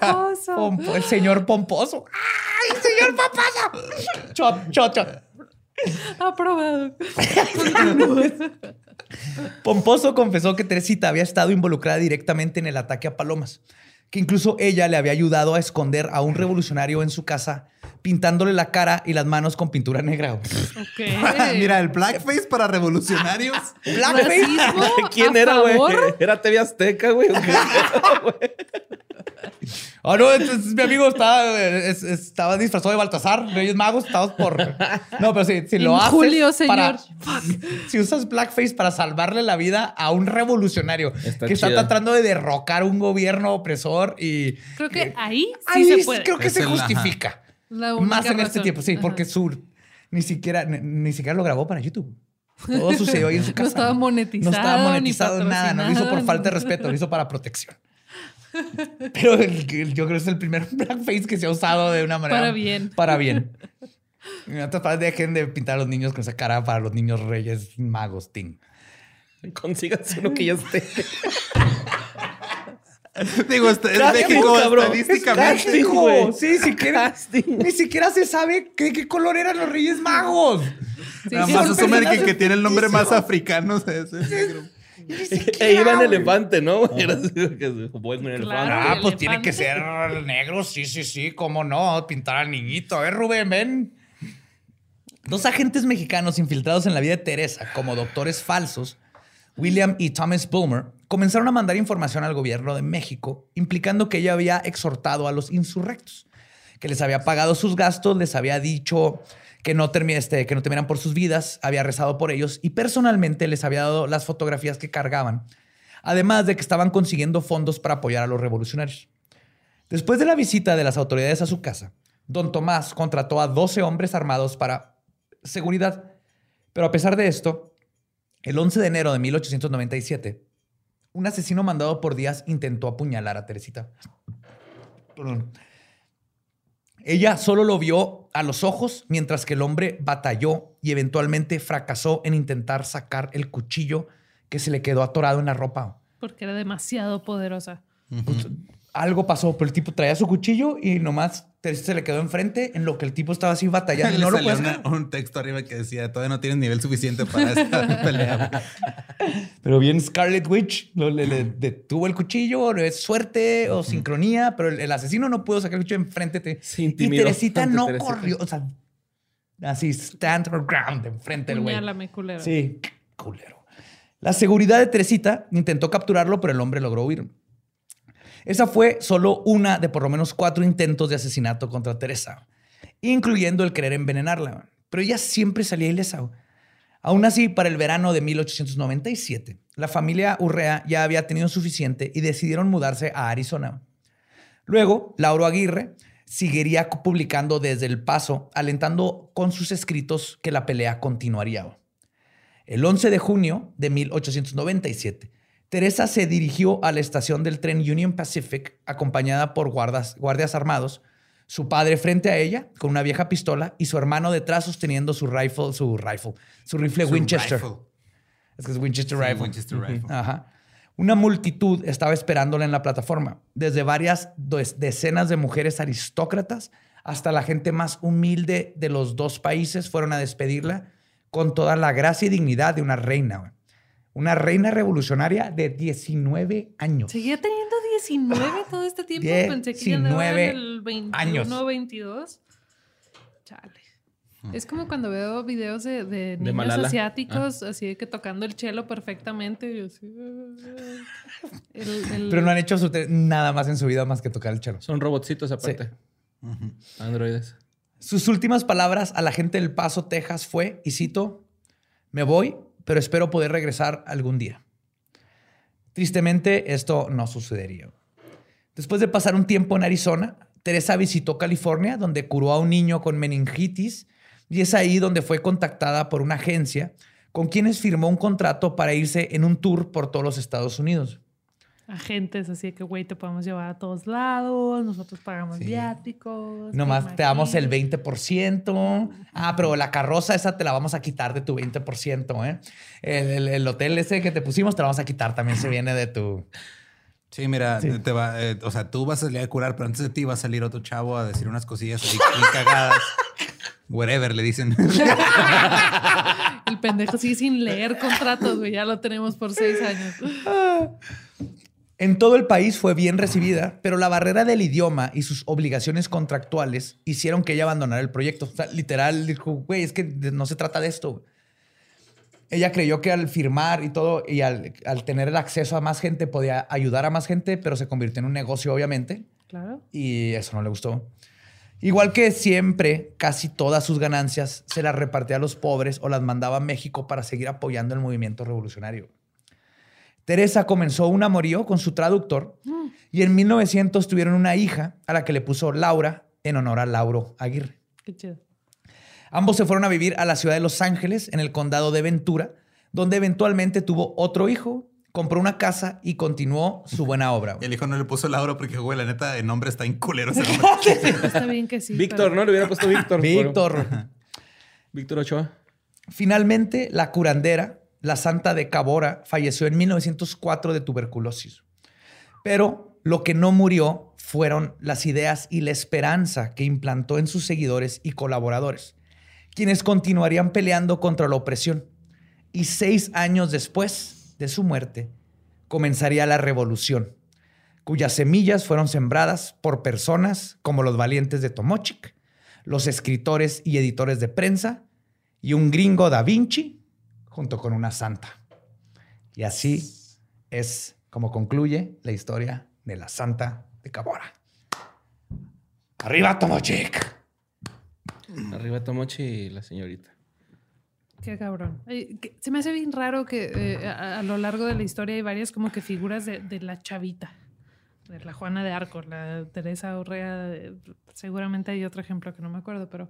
Pomposo. Pompo- el señor Pomposo. ¡Ay, señor Pomposo! Chot, chot, chot. Aprobado. Pomposo confesó que Teresita había estado involucrada directamente en el ataque a Palomas, que incluso ella le había ayudado a esconder a un revolucionario en su casa, pintándole la cara y las manos con pintura negra. Ok. Mira, el blackface para revolucionarios. Blackface. Racismo ¿Quién a era, güey? ¿Era TV Azteca, güey? ¿O qué? Ah, no, entonces mi amigo estaba, es- estaba disfrazado de Baltasar, Reyes Magos, estábamos por... No, pero sí, si lo haces julio, señor. para... Si usas blackface para salvarle la vida a un revolucionario Está que está chido. tratando de derrocar un gobierno opresor y... Creo que ahí sí Ahí se puede. creo que Es se el- justifica. La única Más en este razón. tiempo, sí, Ajá. porque su ni siquiera ni, ni siquiera lo grabó para YouTube. Todo sucedió ahí en su No casa. estaba monetizado, No estaba ni monetizado nada, no lo hizo por falta de respeto, lo hizo para protección. Pero el- el- yo creo que es el primer blackface que se ha usado de una manera Para bien. Para bien. En dejen de pintar a los niños con esa cara para los niños reyes magos, ting. Consíganse uno que ya esté. Digo, este- es Casting, México cabrón. estadísticamente. Casting, Hijo, güey. sí, siquiera, Casting. ni siquiera se sabe qué, qué color eran los reyes magos. Sí, Nada sí, más asumen que, que tiene el nombre más africano. o sea, es- negro. E iba en elefante, ¿no? Era así que elefante. Claro. Ah, pues tiene que ser negro, sí, sí, sí, cómo no, pintar al niñito, ¿eh, Rubén? Ven. Dos agentes mexicanos infiltrados en la vida de Teresa como doctores falsos, William y Thomas Bulmer, comenzaron a mandar información al gobierno de México, implicando que ella había exhortado a los insurrectos, que les había pagado sus gastos, les había dicho que no, este, temieran por sus vidas, había rezado por ellos y personalmente les había dado las fotografías que cargaban, además de que estaban consiguiendo fondos para apoyar a los revolucionarios. Después de la visita de las autoridades a su casa, don Tomás contrató a 12 hombres armados para seguridad. Pero a pesar de esto, el 11 de enero de 1897, un asesino mandado por Díaz intentó apuñalar a Teresita. Perdón. Ella solo lo vio a los ojos mientras que el hombre batalló y eventualmente fracasó en intentar sacar el cuchillo que se le quedó atorado en la ropa. Porque era demasiado poderosa. Pues, algo pasó, pero el tipo traía su cuchillo y nomás Teresa se le quedó enfrente en lo que el tipo estaba así batallando. Le no lo salió puedes una- un texto arriba que decía, todavía no tienes nivel suficiente para esta pelea. Pero bien Scarlet Witch lo- le, le detuvo el cuchillo, es suerte o sincronía, pero el, el asesino no pudo sacar el cuchillo enfrente. Se y Teresita no Teresita. corrió, o sea, así stand her ground enfrente del güey. Sí, culero. La seguridad de Teresita intentó capturarlo, pero el hombre logró huir. Esa fue solo una de por lo menos cuatro intentos de asesinato contra Teresa, incluyendo el querer envenenarla. Pero ella siempre salía ilesa. Aún así, para el verano de 1897, la familia Urrea ya había tenido suficiente y decidieron mudarse a Arizona. Luego, Lauro Aguirre seguiría publicando desde El Paso, alentando con sus escritos que la pelea continuaría. El 11 de junio de 1897, Teresa se dirigió a la estación del tren Union Pacific acompañada por guardas- guardias armados, su padre frente a ella con una vieja pistola y su hermano detrás sosteniendo su rifle, su rifle, su rifle Su Winchester. rifle. Es que es Winchester Sí, Rifle. Winchester Rifle. Ajá. Una multitud estaba esperándola en la plataforma, desde varias decenas de mujeres aristócratas hasta la gente más humilde de los dos países fueron a despedirla con toda la gracia y dignidad de una reina. Una reina revolucionaria de 19 años. Seguía teniendo 19 todo este tiempo. Pensé que ya en 19 el 21, años. 22. Chale. Es como cuando veo videos de, de niños Malala. asiáticos, así de que tocando el chelo perfectamente. y así, el- el- Pero no han hecho nada más en su vida más que tocar el chelo. Son robotcitos aparte. Androides. Sus últimas palabras a la gente del Paso, Texas fue, y cito, me voy, pero espero poder regresar algún día. Tristemente, esto no sucedería. Después de pasar un tiempo en Arizona, Teresa visitó California, donde curó a un niño con meningitis, y es ahí donde fue contactada por una agencia con quienes firmó un contrato para irse en un tour por todos los Estados Unidos. Agentes, así de que, güey, te podemos llevar a todos lados, nosotros pagamos viáticos. Nomás te damos el imaginas. 20%. Ah, pero la carroza esa te la vamos a quitar de tu 20%, ¿eh? El, el- el hotel ese que te pusimos te la vamos a quitar. También se viene de tu... Sí, mira, Sí. Te va, eh, o sea, tú vas a salir a curar, pero antes de ti va a salir otro chavo a decir unas cosillas ahí cagadas. Whatever, le dicen. El pendejo sigue sin leer contratos, güey. Ya lo tenemos por seis años. En todo el país fue bien recibida, pero la barrera del idioma y sus obligaciones contractuales hicieron que ella abandonara el proyecto. O sea, literal, dijo, güey, es que no se trata de esto. Ella creyó que al firmar y todo, y al, al tener el acceso a más gente, podía ayudar a más gente, pero se convirtió en un negocio, obviamente. Claro. y eso no le gustó. Igual que siempre, casi todas sus ganancias se las repartía a los pobres o las mandaba a México para seguir apoyando el movimiento revolucionario. Teresa comenzó un amorío con su traductor y en 1900 tuvieron una hija a la que le puso Laura en honor a Lauro Aguirre. Qué chido. Ambos se fueron a vivir a la ciudad de Los Ángeles, en el condado de Ventura, donde eventualmente tuvo otro hijo, compró una casa y continuó su buena obra. güey. El hijo no le puso Laura porque, güey, la neta, el nombre está inculero ese nombre. Está bien que sí. Víctor, pero- ¿no? Le hubiera puesto Víctor. Víctor. Víctor Ochoa. Finalmente, la curandera, la santa de Cabora, falleció en 1904 de tuberculosis. Pero lo que no murió fueron las ideas y la esperanza que implantó en sus seguidores y colaboradores, quienes continuarían peleando contra la opresión. Y seis años después, de su muerte, comenzaría la revolución, cuyas semillas fueron sembradas por personas como los valientes de Tomochic, los escritores y editores de prensa y un gringo da Vinci junto con una santa. Y así es como concluye la historia de la santa de Cabora. ¡Arriba Tomochic! Arriba Tomochi y la señorita. Qué cabrón. Se me hace bien raro que eh, a, a lo largo de la historia hay varias como que figuras de, de la chavita. De la Juana de Arcos, la Teresa Urrea. eh, Seguramente hay otro ejemplo que no me acuerdo, pero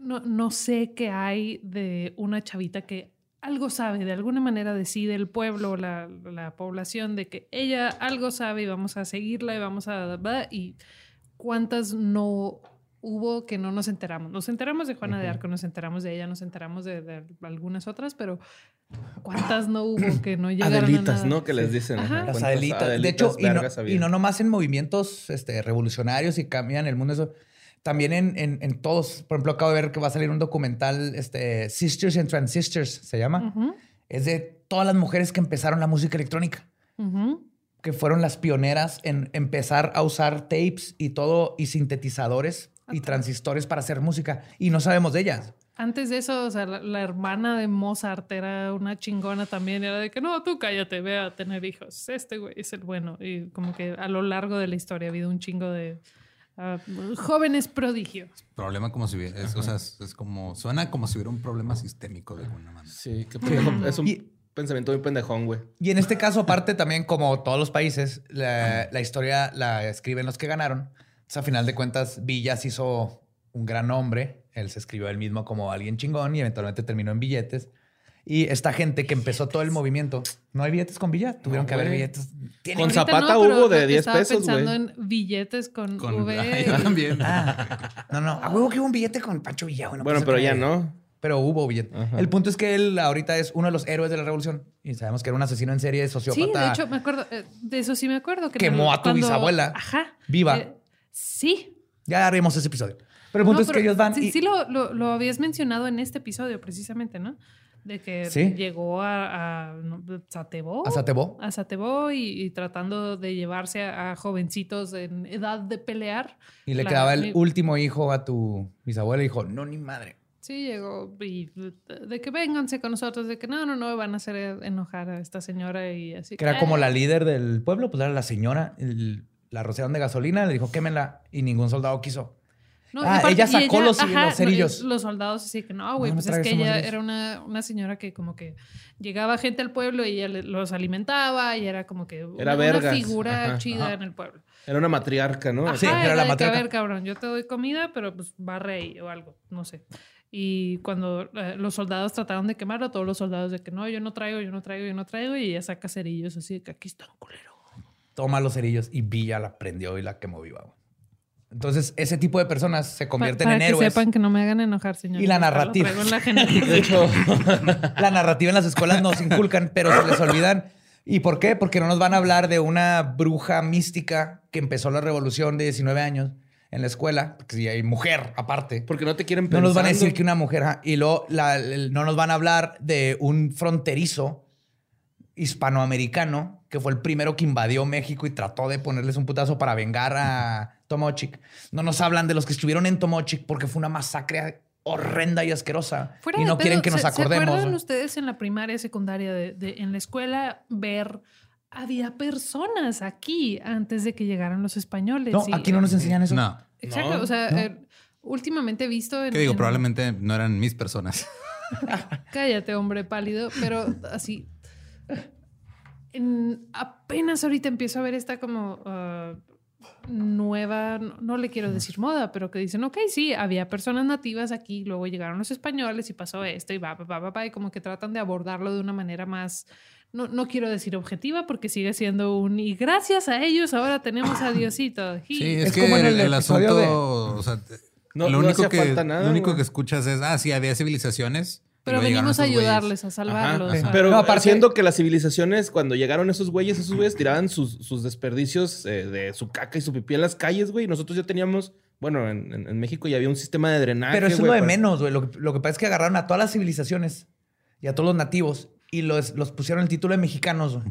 no, no sé qué hay de una chavita que algo sabe, de alguna manera decide el pueblo, la, la población, de que ella algo sabe y vamos a seguirla y vamos a... Y cuántas no hubo que no nos enteramos. Nos enteramos de Juana de Arco, nos enteramos de ella, nos enteramos de, de algunas otras, pero ¿cuántas no hubo que no llegaron a Adelitas, nada? ¿no? Que les dicen. Ajá. Las Adelitas. De hecho, y no, y no nomás en movimientos este, revolucionarios y cambian el mundo, eso. También en, en- en todos. Por ejemplo, acabo de ver que va a salir un documental, este, Sisters and Transistors se llama. Es de todas las mujeres que empezaron la música electrónica, que fueron las pioneras en empezar a usar tapes y todo, y sintetizadores y transistores para hacer música. Y no sabemos de ellas. Antes de eso, o sea, la, la hermana de Mozart era una chingona también. Era de que no, tú cállate, ve a tener hijos. Este güey es el bueno. Y como que a lo largo de la historia ha habido un chingo de jóvenes prodigios. Problema como si hubiera, es, o sea, es, es como, suena como si hubiera un problema sistémico de alguna manera. Sí, qué pendejo. Es un Y- pensamiento muy pendejón, güey. Y en este caso, aparte, también como todos los países, la, la historia la escriben los que ganaron. Entonces, a final de cuentas, Villas hizo un gran nombre. Él se escribió él mismo como alguien chingón y eventualmente terminó en billetes. Y esta gente que empezó todo el movimiento, no hay billetes con Villa, tuvieron No, que haber billetes. Con Zapata hubo de 10 estaba pesos, pensando güey. en billetes con, Con, V. Ay, yo también. Ah, no, no, a huevo que hubo un billete con Pancho Villa. güey, no bueno, puede pero ser ya no. Pero hubo billete. Ajá. El punto es que él ahorita es uno de los héroes de la revolución y sabemos que era un asesino en serie, sociópata. Sí, de hecho, me acuerdo, eh, de eso sí me acuerdo. Que Quemó a tu bisabuela. Ajá. Viva. Eh, sí. Ya haremos ese episodio. Pero el punto No, es que ellos van Sí, y- sí lo, lo- lo habías mencionado en este episodio, precisamente, ¿no? De que Sí. llegó a, a Satebó. a Satebó. a Satebó y, y tratando de llevarse a, a jovencitos en edad de pelear. Y le quedaba el último hijo a tu bisabuela y dijo, no, ni madre. Sí, llegó y de que vénganse con nosotros, de que no, no, no, van a hacer enojar a esta señora y así. Que era como la líder del pueblo, pues era la señora, el- la rociaron de gasolina, le dijo, quémenla, y ningún soldado quiso. No, Ah, aparte- ella sacó los- ajá, los cerillos. no, Los soldados así que no, güey, No, no pues es que ella era una, una señora que como que llegaba gente al pueblo y ella los alimentaba y era como que una, Era una vergas. figura Ajá, chida ajá. en el pueblo. Era una matriarca, ¿no? Ajá, Sí, era era la de que, matriarca. A ver, cabrón, yo te doy comida, pero pues barre ahí o algo, no sé. Y cuando eh, los soldados trataron de quemarlo, todos los soldados de que no, yo no traigo, yo no traigo, yo no traigo, y ella saca cerillos así de que aquí están, culero. Toma los cerillos y Villa la prendió y la quemó viva. Entonces, ese tipo de personas se Pa- convierten para en que héroes. sepan que no me hagan enojar, señor. Y la narrativa. en la genética. De hecho, La narrativa en las escuelas nos inculcan, pero se les olvidan. ¿Y por qué? Porque no nos van a hablar de una bruja mística que empezó la revolución de 19 años en la escuela, porque si hay mujer aparte. porque no te quieren No nos van a pensando. decir que una mujer, y luego la- el- no nos van a hablar de un fronterizo hispanoamericano que fue el primero que invadió México y trató de ponerles un putazo para vengar a Tomochic. No nos hablan de los que estuvieron en Tomochic porque fue una masacre horrenda y asquerosa. Fuera y no pedo, quieren que nos ¿se- ¿Se acordemos. acuerdan ustedes en la primaria, secundaria, de, de- en la escuela, ver había personas aquí antes de que llegaran los españoles? No, y- aquí no nos enseñan eso. No. Exacto, No, o sea, no. eh, últimamente he visto en... ¿Qué digo? en- Probablemente no eran mis personas. Cállate, hombre pálido, pero así... en- apenas ahorita empiezo a ver esta como ah, nueva, no, no le quiero decir moda, pero que dicen, ok, sí, había personas nativas aquí, luego llegaron los españoles y pasó esto y va, va, va, va, va, y como que tratan de abordarlo de una manera más, no, no quiero decir objetiva porque sigue siendo un, y gracias a ellos ahora tenemos a Diosito. Sí, es, Es que como en el, el asunto, de- o sea, No- lo único que nada, lo único que escuchas es, ah, sí, había civilizaciones. Pero venimos a estos güeyes. ayudarles, a salvarlos. Ajá. a- Pero No, aparte- siendo que las civilizaciones, cuando llegaron esos güeyes, esos güeyes tiraban sus, sus desperdicios eh, de su caca y su pipí en las calles, güey. y Nosotros ya teníamos, bueno, en, en- en México ya había un sistema de drenaje. Pero eso es lo de para- menos, güey. Lo, que- lo que pasa es que agarraron a todas las civilizaciones y a todos los nativos y los, los pusieron el título de mexicanos. güey.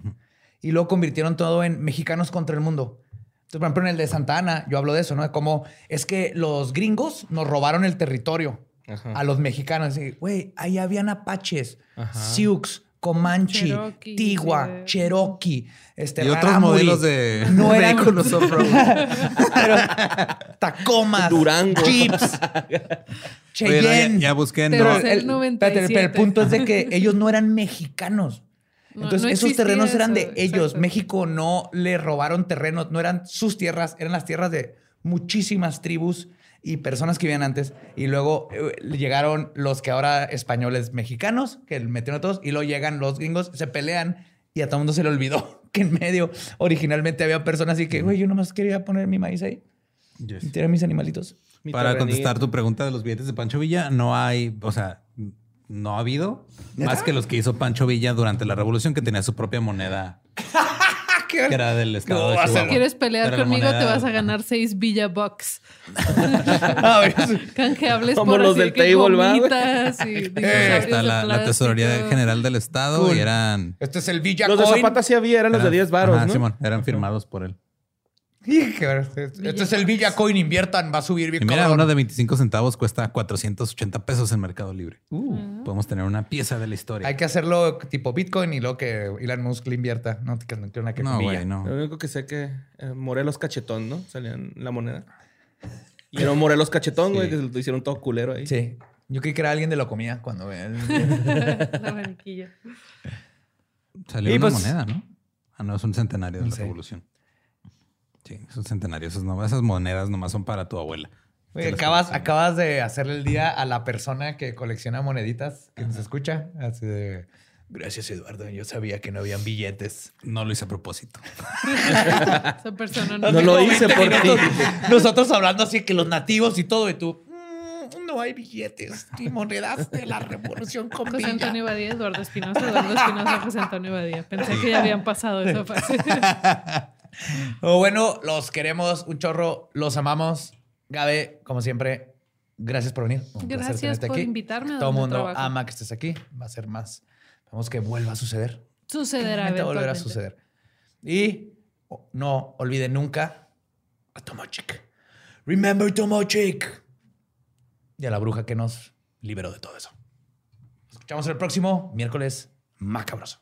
Y luego convirtieron todo en mexicanos contra el mundo. Entonces, por ejemplo, en el de Santa Ana, yo hablo de eso, ¿no? De cómo es que los gringos nos robaron el territorio Ajá. a los mexicanos. Güey, ahí habían apaches, Ajá. Sioux, Comanche, Cherokee, Tigua. Cherokee, este, Y otros modelos de No eran- vehículos off-road. Pero, Tacomas, Durango. Jeeps, Oye, no, ya, Cheyenne. ya busqué, Pero no. es el pero el 97. punto es de que ellos no eran mexicanos. No, Entonces, no esos terrenos eran de ellos. exacto. México no le robaron terrenos, no eran sus tierras, eran las tierras de muchísimas tribus y personas que vivían antes. Y luego eh, llegaron los que ahora españoles mexicanos, que metieron a todos, y luego llegan los gringos, se pelean y a todo el mundo se le olvidó que en medio originalmente había personas así que, güey, yo nomás quería poner mi maíz ahí Yes. y tirar mis animalitos. Mi Para contestar tu pregunta de los billetes de Pancho Villa, no hay, o sea, no ha habido más que los que hizo Pancho Villa durante la revolución, que tenía su propia moneda, que era del estado No, de Chihuahua. ¿Quieres pelear conmigo? Te moneda- vas a ganar seis Villa Bucks. A ver, Canjeables Como por los así del que table, y Eh, está de la, la tesorería general del estado Cool. y eran. este es el Villa Los de Coin. Zapata sí había, eran los de eran- 10 varos, ajá, ¿no? Simón, eran firmados por él. Híjole, Este es el Villa Coin, inviertan, va a subir bien Y mira, uno de 25 centavos cuesta 480 pesos en Mercado Libre. Podemos tener una pieza de la historia. Hay que hacerlo tipo Bitcoin y luego que Elon Musk le invierta. No, que no quiero una que no, güey, no. Lo único que sé que eh, Morelos Cachetón, ¿no? Salían la moneda. Y era Morelos Cachetón, güey, Sí. que se lo hicieron todo culero ahí. Sí. Yo creí que era alguien de lo comía cuando ve el- La mariquilla. Salió Y una pues- moneda, ¿no? Ah, no, es un centenario de la revolución. Sí, es un centenario. Esas, no, esas monedas nomás son para tu abuela. Oye, acabas, de hacerle el día a la persona que colecciona moneditas que nos escucha. Así de, Gracias, Eduardo. Yo sabía que no habían billetes. No lo hice a propósito. Esa persona no, No lo hice por ti. Nosotros hablando así que los nativos y todo, y tú, "Mm, no hay billetes ni monedas de la revolución con José Villa". Antonio Badía, Eduardo Espinosa, Eduardo Espinosa, José Antonio Badía. Pensé que ya habían pasado esa fase. Bueno, los queremos un chorro, los amamos. Gabe, como siempre, gracias por venir. Un Gracias por invitarme a Todo el mundo trabajo. ama que estés aquí. Va a ser más. Vamos que vuelva a suceder. Sucederá va a volver a eventualmente. suceder. Y oh, no olviden nunca a Tomochic. Remember Tomochic. Y a la bruja que nos liberó de todo eso. Nos escuchamos el próximo miércoles macabroso.